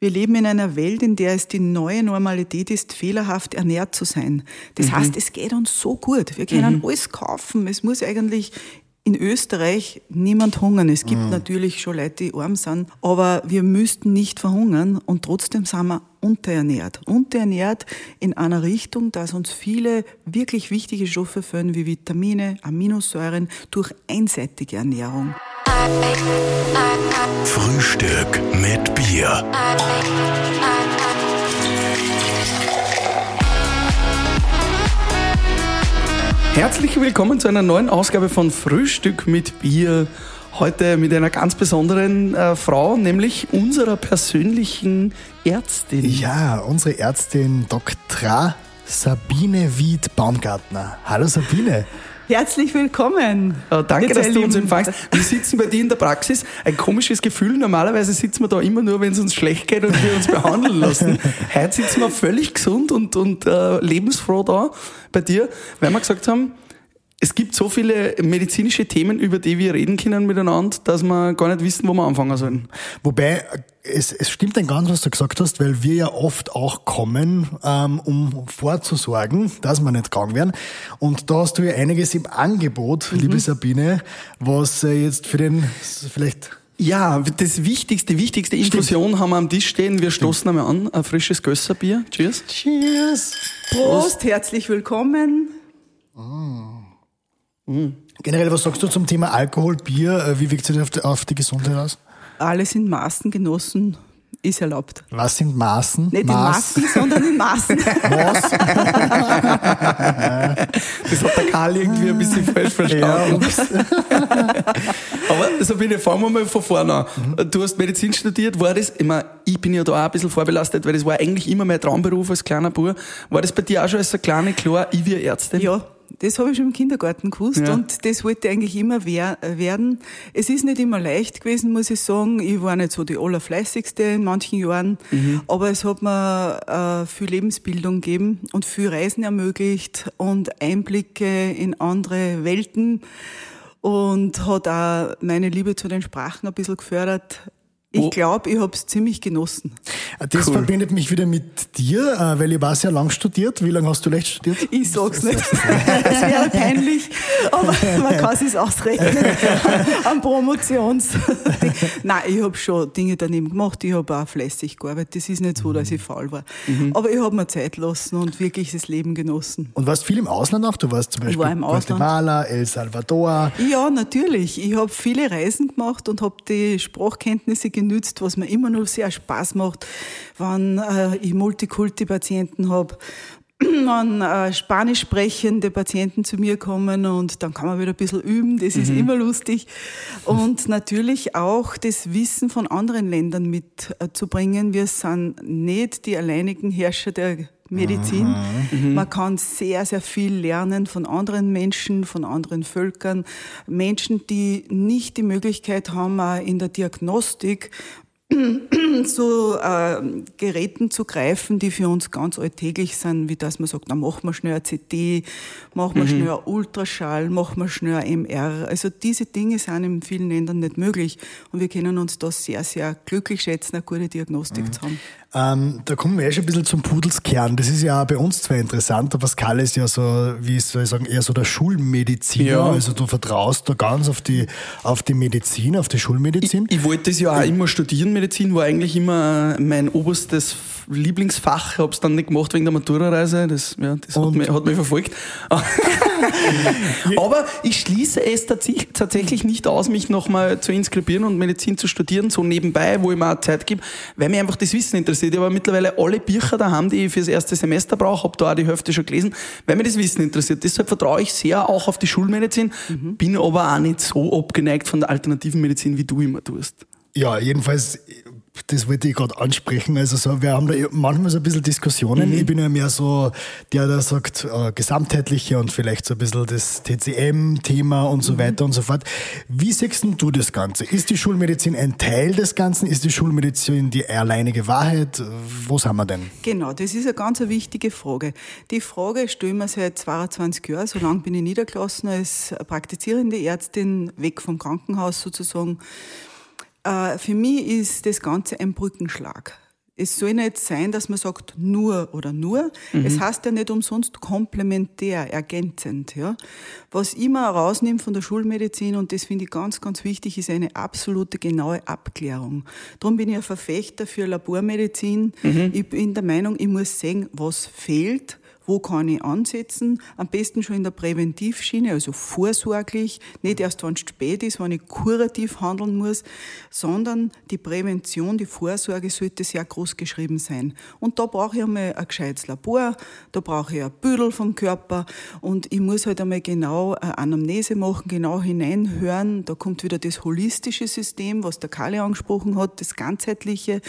Wir leben in einer Welt, in der es die neue Normalität ist, fehlerhaft ernährt zu sein. Das mhm. heißt, es geht uns so gut. Wir können mhm. alles kaufen. Es muss eigentlich in Österreich niemand hungern. Es gibt mhm. natürlich schon Leute, die arm sind, aber wir müssten nicht verhungern und trotzdem sind wir unterernährt. Unterernährt in einer Richtung, dass uns viele wirklich wichtige Stoffe fehlen, wie Vitamine, Aminosäuren, durch einseitige Ernährung. Frühstück mit Bier. Herzlich willkommen zu einer neuen Ausgabe von Frühstück mit Bier. Heute mit einer ganz besonderen äh, Frau, nämlich unserer persönlichen Ärztin. Ja, unsere Ärztin Dr. Sabine Wied-Baumgartner. Hallo Sabine. Herzlich willkommen. Äh, danke, dass du uns empfangst. Wir sitzen bei dir in der Praxis. Ein komisches Gefühl. Normalerweise sitzen wir da immer nur, wenn es uns schlecht geht und wir uns behandeln lassen. Heute sitzen wir völlig gesund und, und äh, lebensfroh da bei dir, weil wir gesagt haben, es gibt so viele medizinische Themen, über die wir reden können miteinander, dass wir gar nicht wissen, wo wir anfangen sollen. Wobei, es, es stimmt ein ganz, was du gesagt hast, weil wir ja oft auch kommen, ähm, um vorzusorgen, dass wir nicht krank werden. Und da hast du ja einiges im Angebot, mhm. liebe Sabine, was äh, jetzt für den vielleicht ja, das wichtigste, wichtigste Infusion Stimmt. haben wir am Tisch stehen. Wir Stimmt. stoßen einmal an. Ein frisches Gösserbier. Cheers. Cheers. Prost. Prost. Herzlich willkommen. Oh. Mhm. Generell, was sagst du zum Thema Alkohol, Bier? Äh, wie wirkt sich das auf die, auf die Gesundheit aus? Alles in Maßen genossen ist erlaubt. Was sind Maßen? Nicht Maß. in Maßen, sondern in Maßen. Maß. das hat der Karl irgendwie ein bisschen falsch verstanden. Ja, Aber Sabine, fangen wir mal von vorne an. Mhm. Du hast Medizin studiert, war das, ich, meine, ich bin ja da auch ein bisschen vorbelastet, weil das war eigentlich immer mein Traumberuf als kleiner Bub. War das bei dir auch schon als eine kleine klar, ich wie Ärztin? Ja das habe ich schon im Kindergarten gewusst ja. und das wollte ich eigentlich immer werden. Es ist nicht immer leicht gewesen, muss ich sagen. Ich war nicht so die allerfleißigste in manchen Jahren, mhm. aber es hat mir äh, viel Lebensbildung gegeben und viel Reisen ermöglicht und Einblicke in andere Welten und hat auch meine Liebe zu den Sprachen ein bisschen gefördert. Ich glaube, ich habe es ziemlich genossen. Das cool. verbindet mich wieder mit dir, äh, weil ich war sehr lang studiert. Wie lange hast du leicht studiert? Ich sag's nicht. Das wäre peinlich, aber man kann es ausrechnen am Promotions. Nein, ich habe schon Dinge daneben gemacht. Ich habe auch fleißig gearbeitet. Das ist nicht so, dass ich faul war. Mhm. Aber ich habe mir Zeit lassen und wirklich das Leben genossen. Und warst viel im Ausland auch? Du warst zum Beispiel war im Guatemala, El Salvador. Ja, natürlich. Ich habe viele Reisen gemacht und habe die Sprachkenntnisse genützt, was mir immer noch sehr Spaß macht, wenn äh, ich Multikulti-Patienten habe wenn äh, spanisch sprechende Patienten zu mir kommen und dann kann man wieder ein bisschen üben, das ist mhm. immer lustig. Und natürlich auch das Wissen von anderen Ländern mitzubringen. Äh, Wir sind nicht die alleinigen Herrscher der Medizin. Mhm. Man kann sehr, sehr viel lernen von anderen Menschen, von anderen Völkern. Menschen, die nicht die Möglichkeit haben, in der Diagnostik zu äh, Geräten zu greifen, die für uns ganz alltäglich sind, wie dass man sagt, na machen wir schnell ein CT, machen wir mhm. schnell ein Ultraschall, machen wir schnell ein MR. Also diese Dinge sind in vielen Ländern nicht möglich und wir können uns da sehr, sehr glücklich schätzen, eine gute Diagnostik mhm. zu haben. Ähm, da kommen wir ja schon ein bisschen zum Pudelskern. Das ist ja auch bei uns zwar interessant, aber Pascal ist ja so, wie soll ich sagen, eher so der Schulmediziner. Ja. Also du vertraust da ganz auf die, auf die Medizin, auf die Schulmedizin. Ich, ich wollte das ja auch immer studieren, Medizin war eigentlich immer mein oberstes Lieblingsfach. Ich habe es dann nicht gemacht wegen der Maturareise. Das, ja, das hat, mich, hat mich verfolgt. aber ich schließe es tatsächlich nicht aus, mich nochmal zu inskribieren und Medizin zu studieren, so nebenbei, wo ich mir auch Zeit gebe, weil mir einfach das Wissen interessiert interessiert. Ich habe mittlerweile alle Bücher daheim, die ich fürs erste Semester brauche, habe da auch die Hälfte schon gelesen, weil mir das Wissen interessiert. Deshalb vertraue ich sehr auch auf die Schulmedizin, mhm. bin aber auch nicht so abgeneigt von der alternativen Medizin, wie du immer tust. Ja, jedenfalls das wollte ich gerade ansprechen. Also so, wir haben da manchmal so ein bisschen Diskussionen. Mhm. Ich bin ja mehr so der, der sagt, äh, gesamtheitliche und vielleicht so ein bisschen das TCM-Thema und so mhm. weiter und so fort. Wie siehst du das Ganze? Ist die Schulmedizin ein Teil des Ganzen? Ist die Schulmedizin die alleinige Wahrheit? Wo sind wir denn? Genau, das ist eine ganz wichtige Frage. Die Frage stellen wir seit 22 Jahren. So lange bin ich niedergelassen als praktizierende Ärztin, weg vom Krankenhaus sozusagen. Äh, für mich ist das Ganze ein Brückenschlag. Es soll nicht sein, dass man sagt nur oder nur. Mhm. Es heißt ja nicht umsonst komplementär, ergänzend. Ja. Was ich immer rausnehme von der Schulmedizin, und das finde ich ganz, ganz wichtig, ist eine absolute genaue Abklärung. Darum bin ich ein Verfechter für Labormedizin. Mhm. Ich bin der Meinung, ich muss sehen, was fehlt wo kann ich ansetzen? Am besten schon in der Präventivschiene, also vorsorglich, nicht erst, wenn es spät ist, wenn ich kurativ handeln muss, sondern die Prävention, die Vorsorge sollte sehr groß geschrieben sein. Und da brauche ich einmal ein gescheites Labor, da brauche ich ein Büdel vom Körper und ich muss halt einmal genau eine Anamnese machen, genau hineinhören. Da kommt wieder das holistische System, was der Kalle angesprochen hat, das ganzheitliche,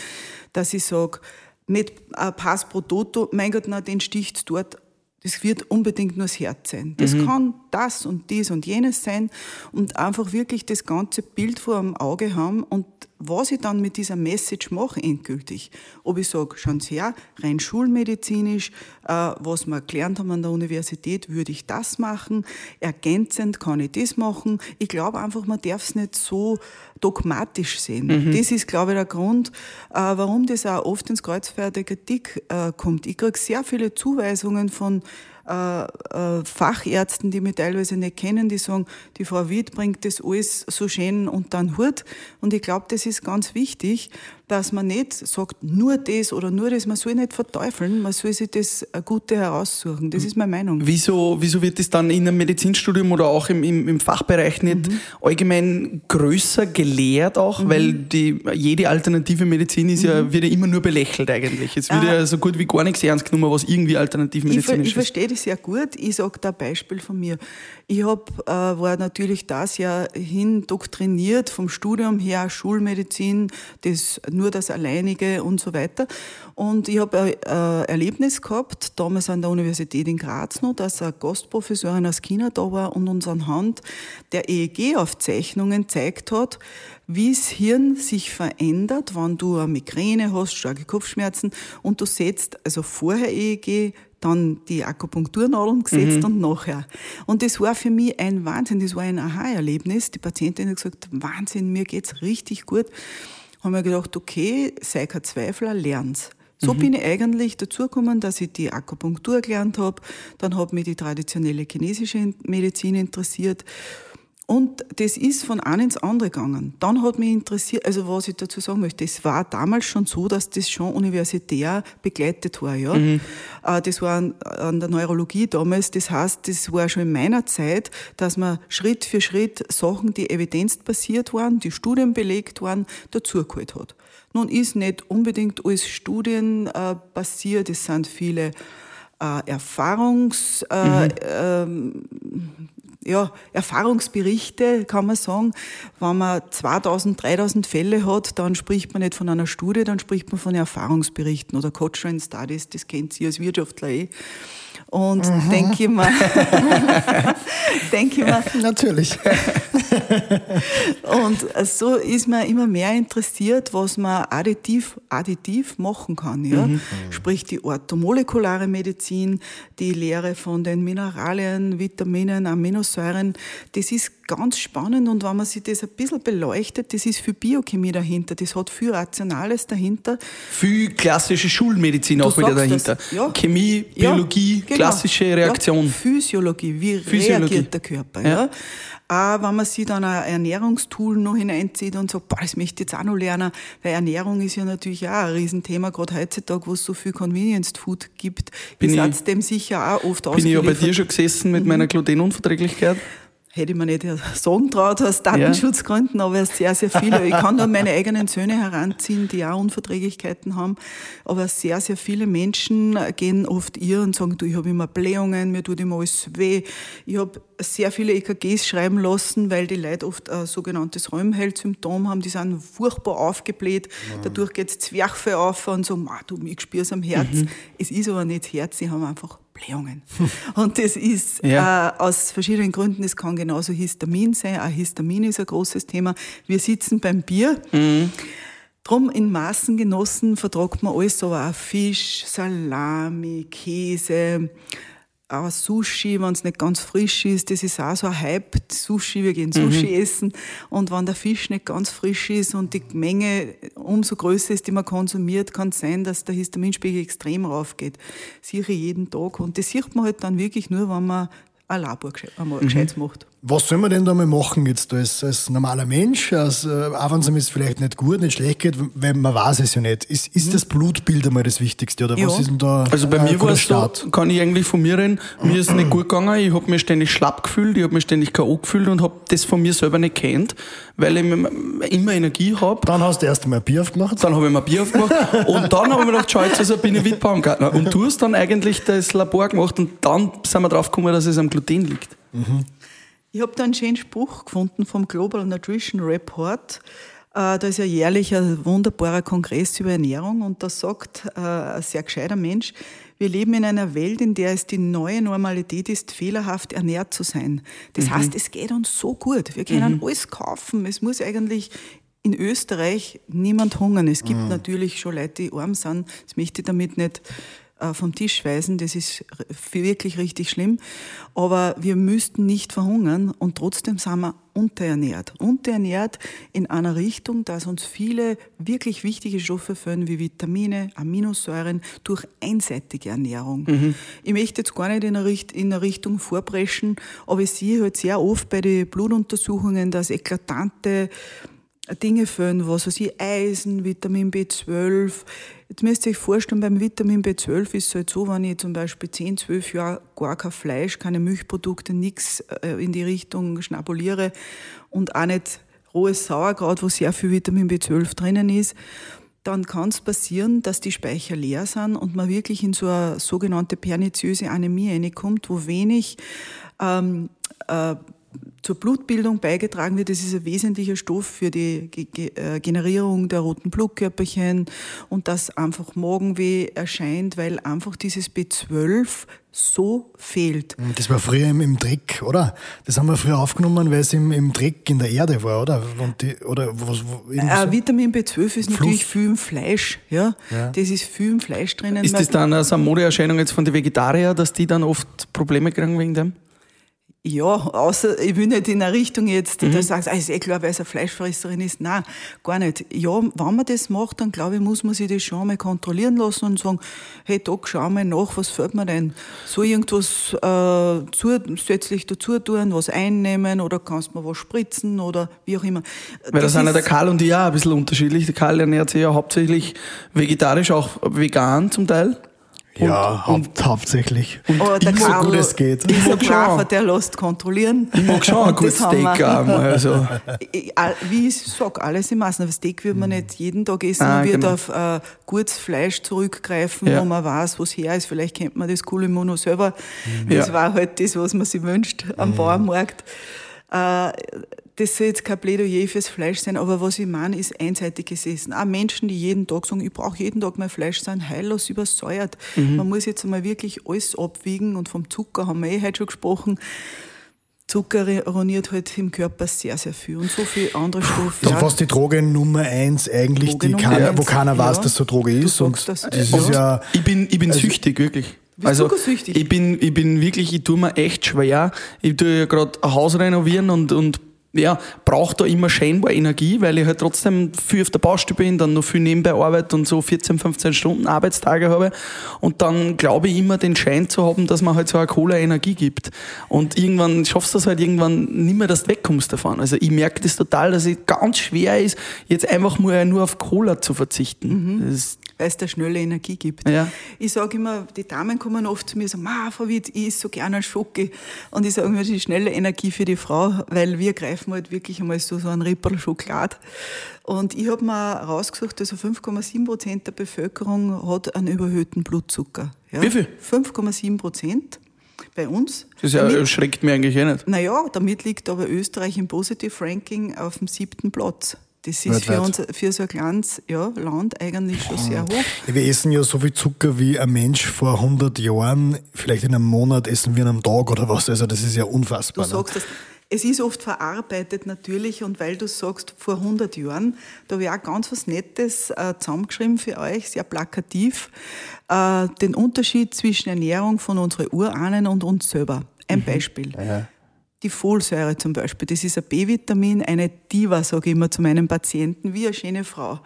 dass ich sage, nicht ein Pass pro Toto, mein Gott, na, den sticht's dort. Das wird unbedingt nur das Herz sein. Das mhm. kann das und dies und jenes sein und einfach wirklich das ganze Bild vor dem Auge haben und was ich dann mit dieser Message mache endgültig. Ob ich sage, schauen Sie her, rein schulmedizinisch, äh, was wir gelernt haben an der Universität, würde ich das machen, ergänzend kann ich das machen. Ich glaube einfach, man darf es nicht so dogmatisch sehen. Mhm. Das ist, glaube ich, der Grund, äh, warum das auch oft ins Kreuzfeuer der Kritik äh, kommt. Ich kriege sehr viele Zuweisungen von äh, äh, Fachärzten, die mich teilweise nicht kennen, die sagen, die Frau Wied bringt das alles so schön und dann Hut. Und ich glaube, das ist ganz wichtig, dass man nicht sagt, nur das oder nur das, man soll nicht verteufeln, man soll sich das Gute heraussuchen. Das ist meine Meinung. Wieso, wieso wird das dann in einem Medizinstudium oder auch im, im, im Fachbereich nicht mhm. allgemein größer gelehrt auch? Mhm. Weil die, jede alternative Medizin ist mhm. ja, wird ja immer nur belächelt eigentlich. Es wird ah. ja so gut wie gar nichts ernst genommen, was irgendwie alternativmedizinisch ist. Ich verstehe das sehr gut. Ich sage da ein Beispiel von mir. Ich hab, äh, war natürlich das Jahr hin doktriniert vom Studium her, Schulmedizin, das nur das Alleinige und so weiter. Und ich habe ein äh, Erlebnis gehabt, damals an der Universität in Graz noch, dass eine Gastprofessorin aus China da war und uns anhand der EEG-Aufzeichnungen zeigt hat, wie das Hirn sich verändert, wenn du eine Migräne hast, starke Kopfschmerzen und du setzt also vorher EEG, dann die Akupunkturnadeln gesetzt mhm. und nachher. Und das war für mich ein Wahnsinn, das war ein Aha-Erlebnis. Die Patientin hat gesagt, Wahnsinn, mir geht's richtig gut haben wir gedacht, okay, sei kein Zweifler, lern's. So mhm. bin ich eigentlich dazu gekommen, dass ich die Akupunktur gelernt habe. Dann hat mich die traditionelle chinesische Medizin interessiert. Und das ist von einem ins andere gegangen. Dann hat mich interessiert, also was ich dazu sagen möchte, es war damals schon so, dass das schon universitär begleitet war, ja. Mhm. Äh, das war an, der Neurologie damals, das heißt, das war schon in meiner Zeit, dass man Schritt für Schritt Sachen, die evidenzbasiert waren, die Studien belegt waren, dazugeholt hat. Nun ist nicht unbedingt alles studienbasiert, es sind viele äh, Erfahrungs, äh, mhm. ähm, ja, Erfahrungsberichte, kann man sagen. Wenn man 2000, 3000 Fälle hat, dann spricht man nicht von einer Studie, dann spricht man von Erfahrungsberichten oder Cochrane Studies, das kennt Sie als Wirtschaftler eh. Und mhm. denke ich mal, denke mal. Natürlich. und so ist man immer mehr interessiert, was man additiv, additiv machen kann. Ja? Mhm. Sprich die orthomolekulare Medizin, die Lehre von den Mineralien, Vitaminen, Aminosäuren. Das ist ganz spannend und wenn man sich das ein bisschen beleuchtet, das ist für Biochemie dahinter, das hat viel Rationales dahinter. Viel klassische Schulmedizin auch wieder dahinter. Ja. Chemie, Biologie, ja, genau. klassische Reaktion. Ja, Physiologie, wie Physiologie. reagiert der Körper. Ja. Auch wenn man sich dann ein Ernährungstool noch hineinzieht und sagt, boah, das möchte ich jetzt auch noch lernen, weil Ernährung ist ja natürlich auch ein Riesenthema, gerade heutzutage, wo es so viel Convenience Food gibt. Bin ich seid dem sicher auch oft Bin ich ja bei dir schon gesessen mit mhm. meiner Glutenunverträglichkeit? Hätte ich mir nicht sagen traut aus Datenschutzgründen, ja. aber sehr, sehr viele. Ich kann nur meine eigenen Söhne heranziehen, die auch Unverträglichkeiten haben. Aber sehr, sehr viele Menschen gehen oft ihr und sagen, du, ich habe immer Blähungen, mir tut immer alles weh. Ich habe sehr viele EKGs schreiben lassen, weil die Leute oft ein sogenanntes Räumheld-Symptom haben. Die sind furchtbar aufgebläht. Ja. Dadurch geht es Zwerchfell auf und so, du, ich spüre es am Herz. Mhm. Es ist aber nicht Herz, sie haben einfach Blähungen. Und das ist ja. äh, aus verschiedenen Gründen, es kann genauso Histamin sein. Auch Histamin ist ein großes Thema. Wir sitzen beim Bier. Mhm. Drum in Maßen genossen vertragt man alles, aber auch Fisch, Salami, Käse, auch Sushi, wenn es nicht ganz frisch ist, das ist auch so ein Hype, Sushi, wir gehen Sushi mhm. essen und wenn der Fisch nicht ganz frisch ist und die Menge umso größer ist, die man konsumiert, kann es sein, dass der Histaminspiegel extrem raufgeht. Sicher jeden Tag und das sieht man halt dann wirklich nur, wenn man ein Labor einmal mhm. macht. Was soll man denn da mal machen jetzt als, als normaler Mensch? Als, äh, auch wenn es einem vielleicht nicht gut, nicht schlecht geht, weil man weiß es ja nicht. Ist, ist mhm. das Blutbild einmal das Wichtigste oder ja. was ist denn da? Also bei äh, mir war es so, kann ich eigentlich von mir reden, mir ist es nicht gut gegangen, ich habe mich ständig schlapp gefühlt, ich habe mich ständig K.O. gefühlt und habe das von mir selber nicht kennt, weil ich immer Energie habe. Dann hast du erst einmal ein Bier aufgemacht? Dann habe ich mir ein Bier aufgemacht und dann habe ich mir gedacht, schau, jetzt also bin ich Wittbaumgartner. Und du hast dann eigentlich das Labor gemacht und dann sind wir drauf gekommen, dass es am Gluten liegt. Mhm. Ich habe da einen schönen Spruch gefunden vom Global Nutrition Report. Äh, da ist ja jährlich ein wunderbarer Kongress über Ernährung und da sagt äh, ein sehr gescheiter Mensch, wir leben in einer Welt, in der es die neue Normalität ist, fehlerhaft ernährt zu sein. Das mhm. heißt, es geht uns so gut. Wir können mhm. alles kaufen. Es muss eigentlich in Österreich niemand hungern. Es gibt mhm. natürlich schon Leute, die arm sind. Das möchte ich damit nicht vom Tisch weisen. Das ist wirklich richtig schlimm. Aber wir müssten nicht verhungern und trotzdem sind wir unterernährt. Unterernährt in einer Richtung, dass uns viele wirklich wichtige Stoffe fehlen, wie Vitamine, Aminosäuren, durch einseitige Ernährung. Mhm. Ich möchte jetzt gar nicht in eine, Richtung vorpreschen, aber ich sehe halt sehr oft bei den Blutuntersuchungen, dass eklatante Dinge fehlen, was weiß ich, Eisen, Vitamin B12. Jetzt müsst ihr euch vorstellen, beim Vitamin B12 ist es halt so, wenn ich zum Beispiel 10, 12 Jahre gar kein Fleisch, keine Milchprodukte, nichts äh, in die Richtung schnabuliere und auch nicht rohes Sauerkraut, wo sehr viel Vitamin B12 drinnen ist, dann kann es passieren, dass die Speicher leer sind und man wirklich in so eine sogenannte perniziöse Anämie reinkommt, wo wenig ähm, äh, zur Blutbildung beigetragen wird. Das ist ein wesentlicher Stoff für die äh, Generierung der roten Blutkörperchen und dass einfach Magenweh erscheint, weil einfach dieses B12 so fehlt. Das war früher im, im Dreck, oder? Das haben wir früher aufgenommen, weil es im, im Dreck in der Erde war, oder? Die, oder was, äh, so? Vitamin B12 ist Fluss. natürlich viel im Fleisch, ja? ja? Das ist viel im Fleisch drinnen. Ist das dann eine Modeerscheinung jetzt von den Vegetariern, dass die dann oft Probleme kriegen wegen dem? Ja, außer ich will nicht in eine Richtung jetzt, mhm. da sagst du, ah, ist eh klar, weil es eine Fleischfresserin ist. Nein, gar nicht. Ja, wenn man das macht, dann glaube ich, muss man sich das schon einmal kontrollieren lassen und sagen, hey Doc, schau mal nach, was fällt mir denn? Ich irgendwas äh, zusätzlich dazu tun, was einnehmen oder kannst du mir was spritzen oder wie auch immer. Weil das, das sind ja der Karl und ich auch ein bisschen unterschiedlich. Der Karl ernährt sich ja hauptsächlich vegetarisch, auch vegan zum Teil. Ja, und, und, hauptsächlich. Und oh, der so gut es geht. Ich mag schon. der lässt kontrollieren. Ich mag schon ein gutes Steak haben. Also. Wie ich sage, alles im Maßen. Aber Steak wird man nicht jeden Tag essen. Ah, man wird genau. auf äh, gutes Fleisch zurückgreifen, ja. wo man weiß, wo es her ist. Vielleicht kennt man das coole Mono selber. Mhm. Das ja. war halt das, was man sich wünscht am mhm. Bauernmarkt. Äh, das soll jetzt kein Plädoyer fürs Fleisch sein, aber was ich meine, ist einseitiges Essen. Auch Menschen, die jeden Tag sagen, ich brauche jeden Tag mein Fleisch, sind heillos übersäuert. Mhm. Man muss jetzt einmal wirklich alles abwiegen und vom Zucker haben wir eh heute schon gesprochen. Zucker ruiniert halt im Körper sehr, sehr viel und so viele andere Stoffe. Das fast die Droge Nummer eins eigentlich, die keiner, wo keiner weiß, ja. dass so Droge ist. Und das, das ist ja, ich bin, ich bin also, süchtig, wirklich. Also ich bin, ich bin wirklich, ich tue mir echt schwer. Ich tue ja gerade ein Haus renovieren und, und ja, braucht da immer scheinbar Energie, weil ich halt trotzdem viel auf der Baustelle bin, dann noch viel nebenbei arbeite und so 14, 15 Stunden Arbeitstage habe. Und dann glaube ich immer den Schein zu haben, dass man halt so eine Cola Energie gibt. Und irgendwann schaffst du das halt irgendwann nicht mehr, dass du wegkommst davon. Also ich merke das total, dass es ganz schwer ist, jetzt einfach mal nur auf Cola zu verzichten. Mhm. Weil es da schnelle Energie gibt. Ja. Ich sage immer, die Damen kommen oft zu mir und sagen, Ma, Frau Witt, ich esse so gerne einen Schoki. Und ich sage immer, die schnelle Energie für die Frau, weil wir greifen halt wirklich einmal so, so einen Rippel Schokolade. Und ich habe mir rausgesucht, also 5,7 Prozent der Bevölkerung hat einen überhöhten Blutzucker. Ja? Wie viel? 5,7 Prozent bei uns. Das ja, damit, schreckt mir eigentlich eh nicht. Naja, damit liegt aber Österreich im Positive Ranking auf dem siebten Platz. Das ist für uns, für so ein kleines ja, Land eigentlich schon sehr hoch. Wir essen ja so viel Zucker wie ein Mensch vor 100 Jahren, vielleicht in einem Monat essen wir in einem Tag oder was. Also das ist ja unfassbar. Du ne? sagst das. Es ist oft verarbeitet natürlich und weil du sagst, vor 100 Jahren, da habe ich auch ganz was Nettes äh, zusammengeschrieben für euch, sehr plakativ, äh, den Unterschied zwischen Ernährung von unseren Urahnen und uns selber. Ein mhm. Beispiel. Ja. Die Folsäure zum Beispiel, das ist ein B-Vitamin, eine Diva, sage ich immer zu meinen Patienten, wie eine schöne Frau.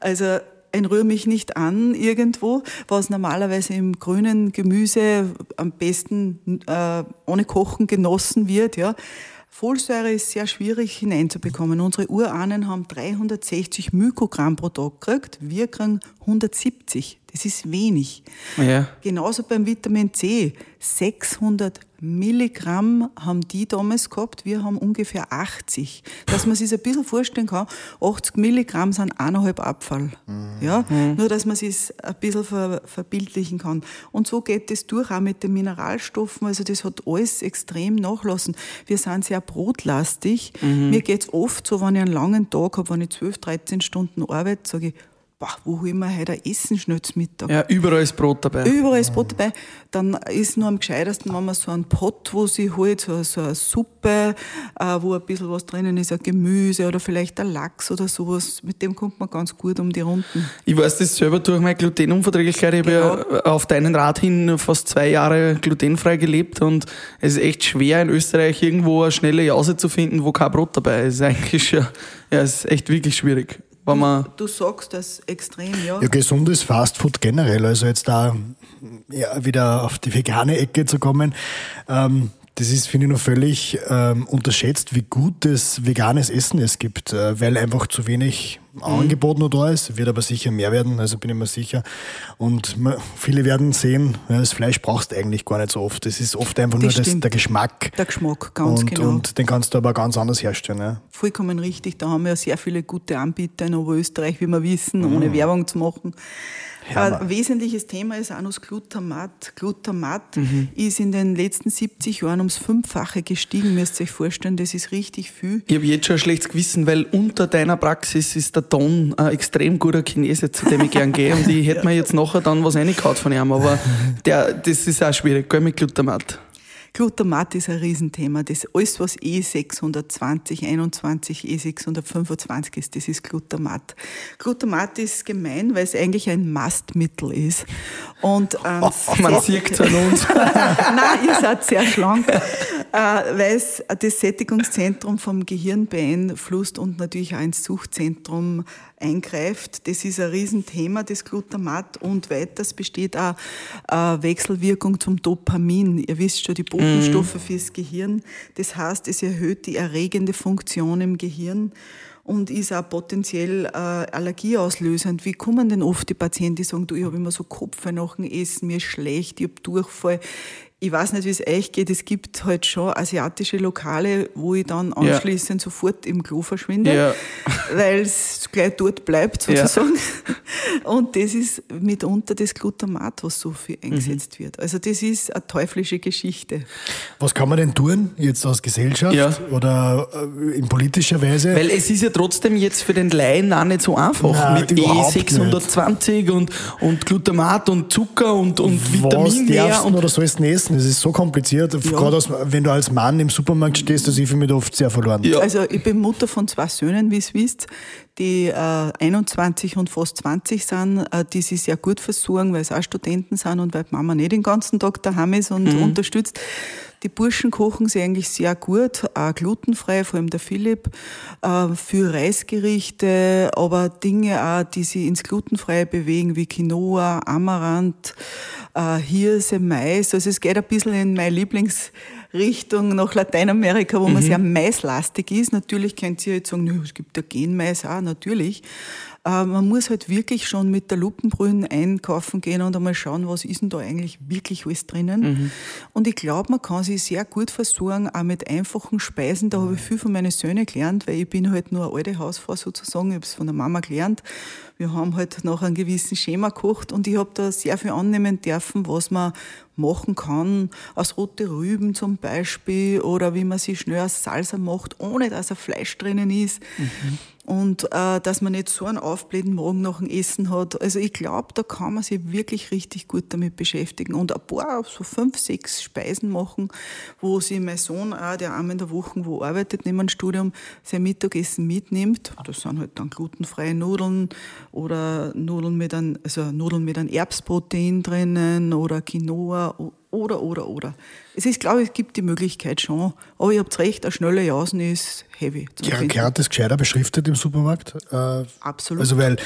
Also ein rühr mich nicht an irgendwo, was normalerweise im grünen Gemüse am besten äh, ohne Kochen genossen wird, ja. Folsäure ist sehr schwierig hineinzubekommen. Unsere Urahnen haben 360 Mikrogramm pro Tag gekriegt, wir kriegen 170. Das ist wenig. Ja. Genauso beim Vitamin C. 600 Milligramm haben die damals gehabt, wir haben ungefähr 80. Dass man sich ein bisschen vorstellen kann, 80 Milligramm sind eineinhalb Abfall. Mhm. Ja? Mhm. Nur, dass man sich ein bisschen ver, verbildlichen kann. Und so geht es durch auch mit den Mineralstoffen. Also das hat alles extrem nachlassen. Wir sind sehr brotlastig. Mhm. Mir geht es oft so, wenn ich einen langen Tag habe, wenn ich 12, 13 Stunden arbeite, sage ich, boah, wo holen wir heute ein Essen schnell zum Mittag? Ja, überall ist Brot dabei. Überall ist Brot dabei. Dann ist nur am gescheitesten, wenn man so einen Pott, wo sie holt, so, so eine Suppe, äh, wo ein bisschen was drinnen ist, ein Gemüse oder vielleicht ein Lachs oder sowas. Mit dem kommt man ganz gut um die Runden. Ich weiß das selber durch meine Glutenunverträglichkeit. Ich genau. habe ja auf deinen Rat hin fast zwei Jahre glutenfrei gelebt und es ist echt schwer in Österreich irgendwo eine schnelle Jause zu finden, wo kein Brot dabei ist. Eigentlich ja, ja, ist echt wirklich schwierig. Wenn man du, du sagst das extrem, ja. Ja, gesundes Fastfood generell, also jetzt da ja, wieder auf die vegane Ecke zu kommen. Ähm, das ist, finde ich, noch völlig ähm, unterschätzt, wie gutes veganes Essen es gibt, äh, weil einfach zu wenig. Angebot noch da ist. Wird aber sicher mehr werden, also bin ich mir sicher. Und viele werden sehen, das Fleisch brauchst du eigentlich gar nicht so oft. Es ist oft einfach das nur das, der Geschmack. Der Geschmack, ganz und, genau. Und den kannst du aber ganz anders herstellen. Ja. Vollkommen richtig. Da haben wir ja sehr viele gute Anbieter in Oberösterreich, wie wir wissen, mhm. ohne Werbung zu machen. Ein wesentliches Thema ist Anusglutamat. Glutamat mhm. ist in den letzten 70 Jahren ums Fünffache gestiegen, müsst ihr euch vorstellen. Das ist richtig viel. Ich habe jetzt schon ein schlechtes Gewissen, weil unter deiner Praxis ist der Ton ein extrem guter Chinese, zu dem ich gern gehe. Und ich hätte ja. mir jetzt nachher dann was reingehauen von ihm, aber der, das ist auch schwierig, gell, mit Glutamat. Glutamat ist ein Riesenthema. Das alles, was E620, 21, E625 ist, das ist Glutamat. Glutamat ist gemein, weil es eigentlich ein Mastmittel ist. Und, ähm, oh, man sieht an uns. Nein, ihr seid sehr schlank. äh, weil es das Sättigungszentrum vom Gehirn beeinflusst und natürlich auch ins Suchtzentrum eingreift. Das ist ein Riesenthema, das Glutamat. Und weiters besteht auch eine Wechselwirkung zum Dopamin. Ihr wisst schon, die Botenstoffe mhm. fürs Gehirn. Das heißt, es erhöht die erregende Funktion im Gehirn und ist auch potenziell äh, allergieauslösend. Wie kommen denn oft die Patienten, die sagen, du, ich habe immer so Kopf nach dem Essen, mir ist schlecht, ich habe Durchfall ich weiß nicht, wie es euch geht. Es gibt halt schon asiatische Lokale, wo ich dann anschließend ja. sofort im Klo verschwinde, ja. weil es gleich dort bleibt, sozusagen. Ja. Und das ist mitunter das Glutamat, was so viel eingesetzt mhm. wird. Also das ist eine teuflische Geschichte. Was kann man denn tun, jetzt aus Gesellschaft oder äh, in politischer Weise? Weil es ist ja trotzdem jetzt für den Laien auch nicht so einfach Nein, mit E620 und, und Glutamat und Zucker und, und Vitamin mehr. Und oder sollst du essen? Das ist so kompliziert. Ja. Gerade als, wenn du als Mann im Supermarkt stehst, dass ich für mich oft sehr verloren. Ja. Also ich bin Mutter von zwei Söhnen, wie ihr wisst, die äh, 21 und fast 20 sind, äh, die sich sehr gut versorgen, weil es auch Studenten sind und weil die Mama nicht den ganzen Tag daheim ist und mhm. unterstützt. Die Burschen kochen sie eigentlich sehr gut, auch glutenfrei, vor allem der Philipp, äh, für Reisgerichte, aber Dinge auch, die sie ins Glutenfreie bewegen, wie Quinoa, Amaranth, äh, Hirse, Mais. Also es geht ein bisschen in meine Lieblingsrichtung nach Lateinamerika, wo mhm. man sehr maislastig ist. Natürlich könnt ihr jetzt sagen, es gibt ja Genmais auch, natürlich. Äh, man muss halt wirklich schon mit der Lupenbrühen einkaufen gehen und einmal schauen, was ist denn da eigentlich wirklich alles drinnen. Mhm. Und ich glaube, man kann sich sehr gut versorgen, auch mit einfachen Speisen. Da habe ich viel von meinen Söhnen gelernt, weil ich bin halt nur eine alte Hausfrau sozusagen. Ich habe es von der Mama gelernt. Wir haben halt nach einem gewissen Schema gekocht und ich habe da sehr viel annehmen dürfen, was man machen kann, aus rote Rüben zum Beispiel oder wie man sich schnell aus Salsa macht, ohne dass ein Fleisch drinnen ist. Mhm. Und äh, dass man nicht so einen aufblähenden Magen nach dem Essen hat. Also ich glaube, da kann man sich wirklich richtig gut damit beschäftigen und ein paar, so fünf, sechs Speisen machen, wo sich mein Sohn auch, der einmal in der Woche wo arbeitet, neben dem Studium, sein Mittagessen mitnimmt. Das sind halt dann glutenfreie Nudeln oder Nudeln mit einem, also Nudeln mit einem Erbsprotein drinnen oder Quinoa oder, oder, oder. Es ist, glaube ich, es gibt die Möglichkeit schon. Aber ihr habt recht, eine schnelle Jausen ist heavy. Gehört das gescheiter beschriftet im Supermarkt? Äh, Absolut. Also, weil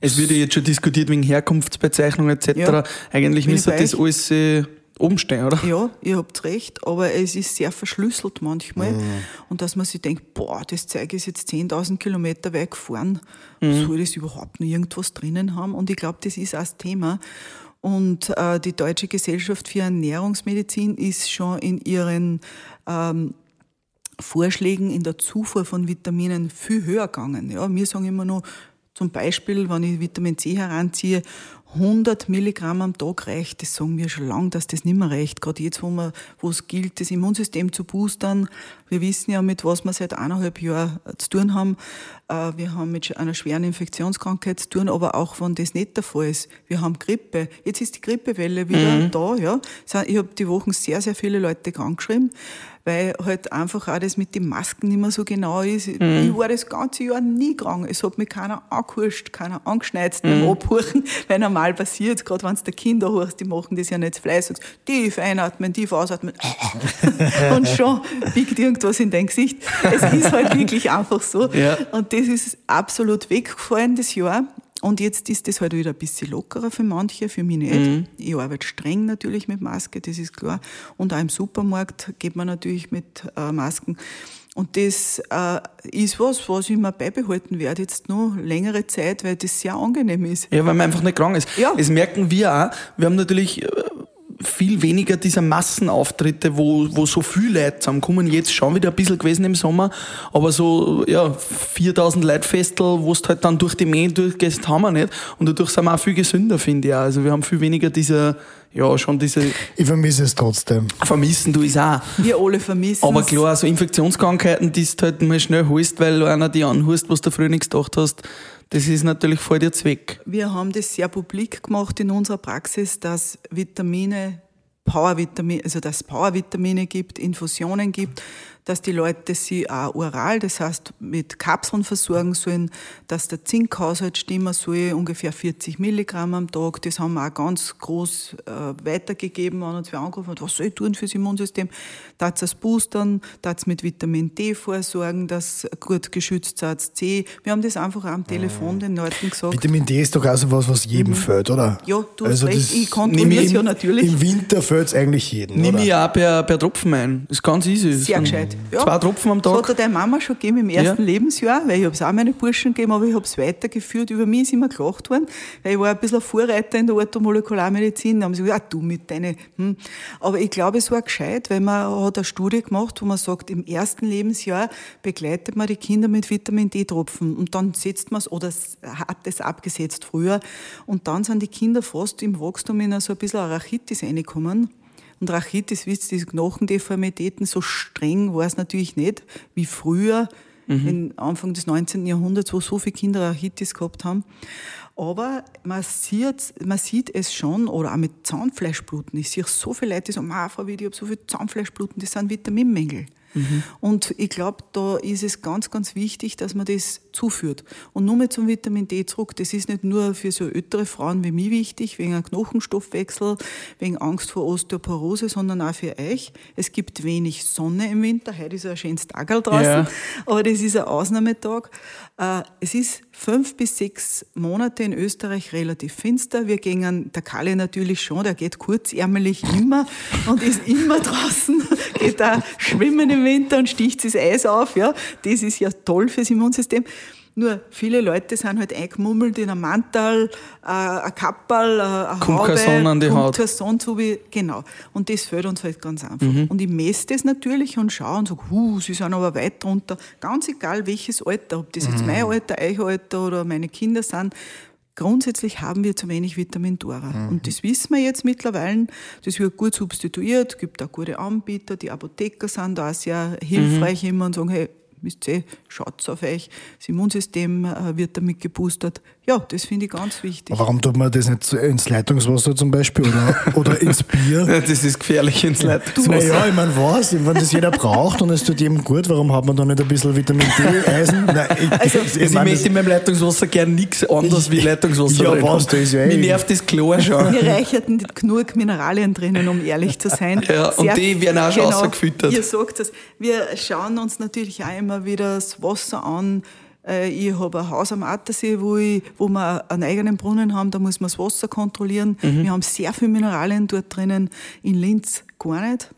es wird ja jetzt schon diskutiert wegen Herkunftsbezeichnung etc. Ja, Eigentlich müsste das alles äh, oben stehen, oder? Ja, ihr habt recht, aber es ist sehr verschlüsselt manchmal. Mhm. Und dass man sich denkt, boah, das Zeug ist jetzt 10.000 Kilometer weit gefahren, mhm. soll das überhaupt noch irgendwas drinnen haben? Und ich glaube, das ist auch das Thema. Und äh, die Deutsche Gesellschaft für Ernährungsmedizin ist schon in ihren ähm, Vorschlägen in der Zufuhr von Vitaminen viel höher gegangen. Ja, wir sagen immer nur, zum Beispiel, wenn ich Vitamin C heranziehe 100 Milligramm am Tag reicht, das sagen wir schon lange, dass das nicht mehr reicht. Gerade jetzt, wo, man, wo es gilt, das Immunsystem zu boostern. Wir wissen ja, mit was wir seit eineinhalb Jahren zu tun haben. Äh, wir haben mit einer schweren Infektionskrankheit zu tun, aber auch wenn das nicht der Fall ist. Wir haben Grippe. Jetzt ist die Grippewelle wieder mhm. da. Ja. Ich habe die Wochen sehr, sehr viele Leute krank geschrieben weil halt einfach auch das mit den Masken nicht mehr so genau ist. Mhm. Ich war das ganze Jahr nie krank. Es hat mich keiner angehuscht, keiner angeschneit mhm. beim Abhuchen, weil normal passiert, gerade wenn es der Kinder hörst, die machen das ja nicht fleißig. Tief einatmen, tief ausatmen. und schon biegt irgendwas in dein Gesicht. Es ist halt wirklich einfach so. Ja. Und das ist absolut weggefallen, das Jahr. Und jetzt ist das halt wieder ein bisschen lockerer für manche, für mich nicht. Mhm. Ich arbeite streng natürlich mit Maske, das ist klar. Und auch im Supermarkt geht man natürlich mit äh, Masken. Und das äh, ist was, was ich mir beibehalten werde, jetzt noch längere Zeit, weil das sehr angenehm ist. Ja, weil man einfach nicht krank ist. Ja. Das merken wir auch. Wir haben natürlich äh, viel weniger dieser Massenauftritte, wo, wo so viele Leute zusammenkommen. Jetzt schon wieder ein bisschen gewesen im Sommer, aber so, ja, 4000 Leute Festel, wo du halt dann durch die Mähen durchgehst, haben wir nicht. Und dadurch sind wir auch viel gesünder, finde ich auch. Also wir haben viel weniger diese, ja, schon diese. Ich vermisse es trotzdem. Vermissen du es auch. Wir alle vermissen Aber klar, so Infektionskrankheiten, die du halt mal schnell holst, weil einer die anhust, was du früher nichts gedacht hast, das ist natürlich voll der Zweck. Wir haben das sehr publik gemacht in unserer Praxis, dass Vitamine, Powervitamine, also dass es Powervitamine gibt, Infusionen gibt, dass die Leute sie auch oral, das heißt mit Kapseln versorgen sollen, dass der Zinkhaushalt stimmen soll, ungefähr 40 Milligramm am Tag. Das haben wir auch ganz groß äh, weitergegeben, wenn uns wer angerufen hat, was soll ich tun fürs Immunsystem? Da es boostern, da es mit Vitamin D vorsorgen, dass gut geschützt seid, C. Wir haben das einfach am Telefon den Leuten gesagt. Vitamin D ist doch auch so was, was jedem mhm. fällt, oder? Ja, du also hast recht, ich kontrolliere es ja natürlich. Im Winter fällt es eigentlich jedem, Nimm ich auch per, per Tropfen ein. Das ist ganz easy. Sehr gescheit. Ja. Zwei Tropfen am Tag. Das hat deine Mama schon gegeben im ersten ja. Lebensjahr, weil ich habe es auch meine Burschen gegeben, aber ich habe es weitergeführt. Über mich ist immer gelacht worden, weil ich war ein bisschen ein Vorreiter in der Orthomolekularmedizin. Da haben sie gesagt, ah, du mit deinen... Hm. Aber ich glaube, es war gescheit, weil man hat eine Studie gemacht, wo man sagt, im ersten Lebensjahr begleitet man die Kinder mit Vitamin D-Tropfen und dann setzt man es, oder hat es abgesetzt früher, und dann sind die Kinder fast im Wachstum in so ein bisschen Arachitis reingekommen. Und Rachitis, wisst ihr, diese Knochendeformitäten, so streng war es natürlich nicht wie früher, mhm. Anfang des 19. Jahrhunderts, wo so viele Kinder Rachitis gehabt haben. Aber man sieht, man sieht es schon, oder auch mit Zahnfleischbluten. Ich sehe so viele Leute, die sagen, Frau Wiedi, ich habe so viel Zahnfleischbluten, das sind Vitaminmängel. Mhm. Und ich glaube, da ist es ganz, ganz wichtig, dass man das zuführt. Und nur mal zum Vitamin D zurück, das ist nicht nur für so ältere Frauen wie mich wichtig, wegen einem Knochenstoffwechsel, wegen Angst vor Osteoporose, sondern auch für euch. Es gibt wenig Sonne im Winter, heute ist ein schönes Tag draußen, ja. aber das ist ein Ausnahmetag. Äh, es ist fünf bis sechs Monate in Österreich relativ finster. Wir gehen, der Kalle natürlich schon, der geht kurzärmelig immer und ist immer draußen, geht da schwimmen im Winter und sticht das Eis auf. Ja, das ist ja toll fürs Immunsystem. Nur viele Leute sind halt eingemummelt in einem Mantel, äh, ein Kapperl, äh, eine Sonne an die kommt Haut. Sonne so wie, genau. Und das fällt uns halt ganz einfach. Mhm. Und ich messe das natürlich und schaue und sage, huh, sie sind aber weit drunter. Ganz egal welches Alter, ob das jetzt mhm. mein Alter, euch Alter oder meine Kinder sind, Grundsätzlich haben wir zu wenig Vitamin Dora. Mhm. Und das wissen wir jetzt mittlerweile. Das wird gut substituiert. Es gibt auch gute Anbieter. Die Apotheker sind da sehr hilfreich mhm. immer und sagen, hey, wisst ihr, schaut auf euch, das Immunsystem äh, wird damit geboostert. Ja, das finde ich ganz wichtig. Warum tut man das nicht ins Leitungswasser zum Beispiel oder, oder ins Bier? Das ist gefährlich ins Leitungswasser. Naja, ich meine, was? Wenn das jeder braucht und es tut jedem gut, warum hat man da nicht ein bisschen Vitamin D, Eisen? Nein, ich, also, ich, ich, ich möchte in meinem Leitungswasser gern nichts anderes wie Leitungswasser Ja, was, das ist ja Mir nervt das klar schon. Wir reicherten genug Mineralien drinnen, um ehrlich zu sein. Ja, und die werden auch schon genau, rausgefüttert. Ihr sagt es. Wir schauen uns natürlich auch immer wieder das Wasser an. Äh, Ich habe ein Haus am Attersee, wo, ich, wo wir einen eigenen Brunnen haben, da muss man das Wasser kontrollieren. Mhm. Wir haben sehr viele Mineralien dort drinnen, in Linz gar nicht.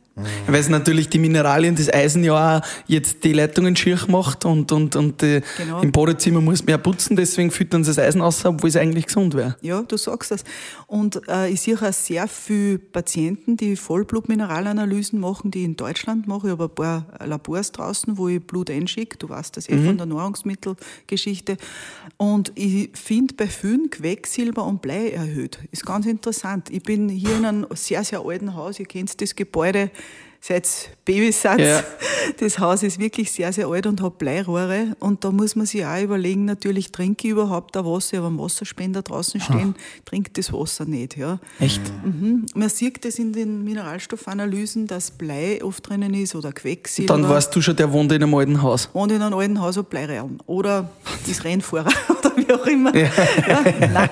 Weil es natürlich die Mineralien, das Eisen ja auch jetzt die Leitungen schier macht und, und, und die, Genau. im Badezimmer muss mehr putzen, deswegen füttern sie das Eisen aus, obwohl es eigentlich gesund wäre. Ja, du sagst das. Und äh, ich sehe auch sehr viele Patienten, die Vollblutmineralanalysen machen, die ich in Deutschland mache. Ich habe ein paar Labors draußen, wo ich Blut einschicke. Du weißt das eh von der Nahrungsmittelgeschichte. Und ich finde bei vielen Quecksilber und Blei erhöht. Ist ganz interessant. Ich bin hier in einem sehr, sehr alten Haus. Ihr kennt das Gebäude seit Babysatz. Ja. Das Haus ist wirklich sehr, sehr alt und hat Bleirohre. Und da muss man sich auch überlegen, natürlich, trinke ich überhaupt da Wasser? Habe einen Wasserspender draußen stehen, trinkt das Wasser nicht. Ja. Echt? Mhm. Man sieht das in den Mineralstoffanalysen, dass Blei oft drinnen ist oder Quecksilber. Dann weißt du schon, der wohnt in einem alten Haus. Und in einem alten Haus hat Bleirehren. Oder ist Rennfahrer wie auch immer. Ja. nein,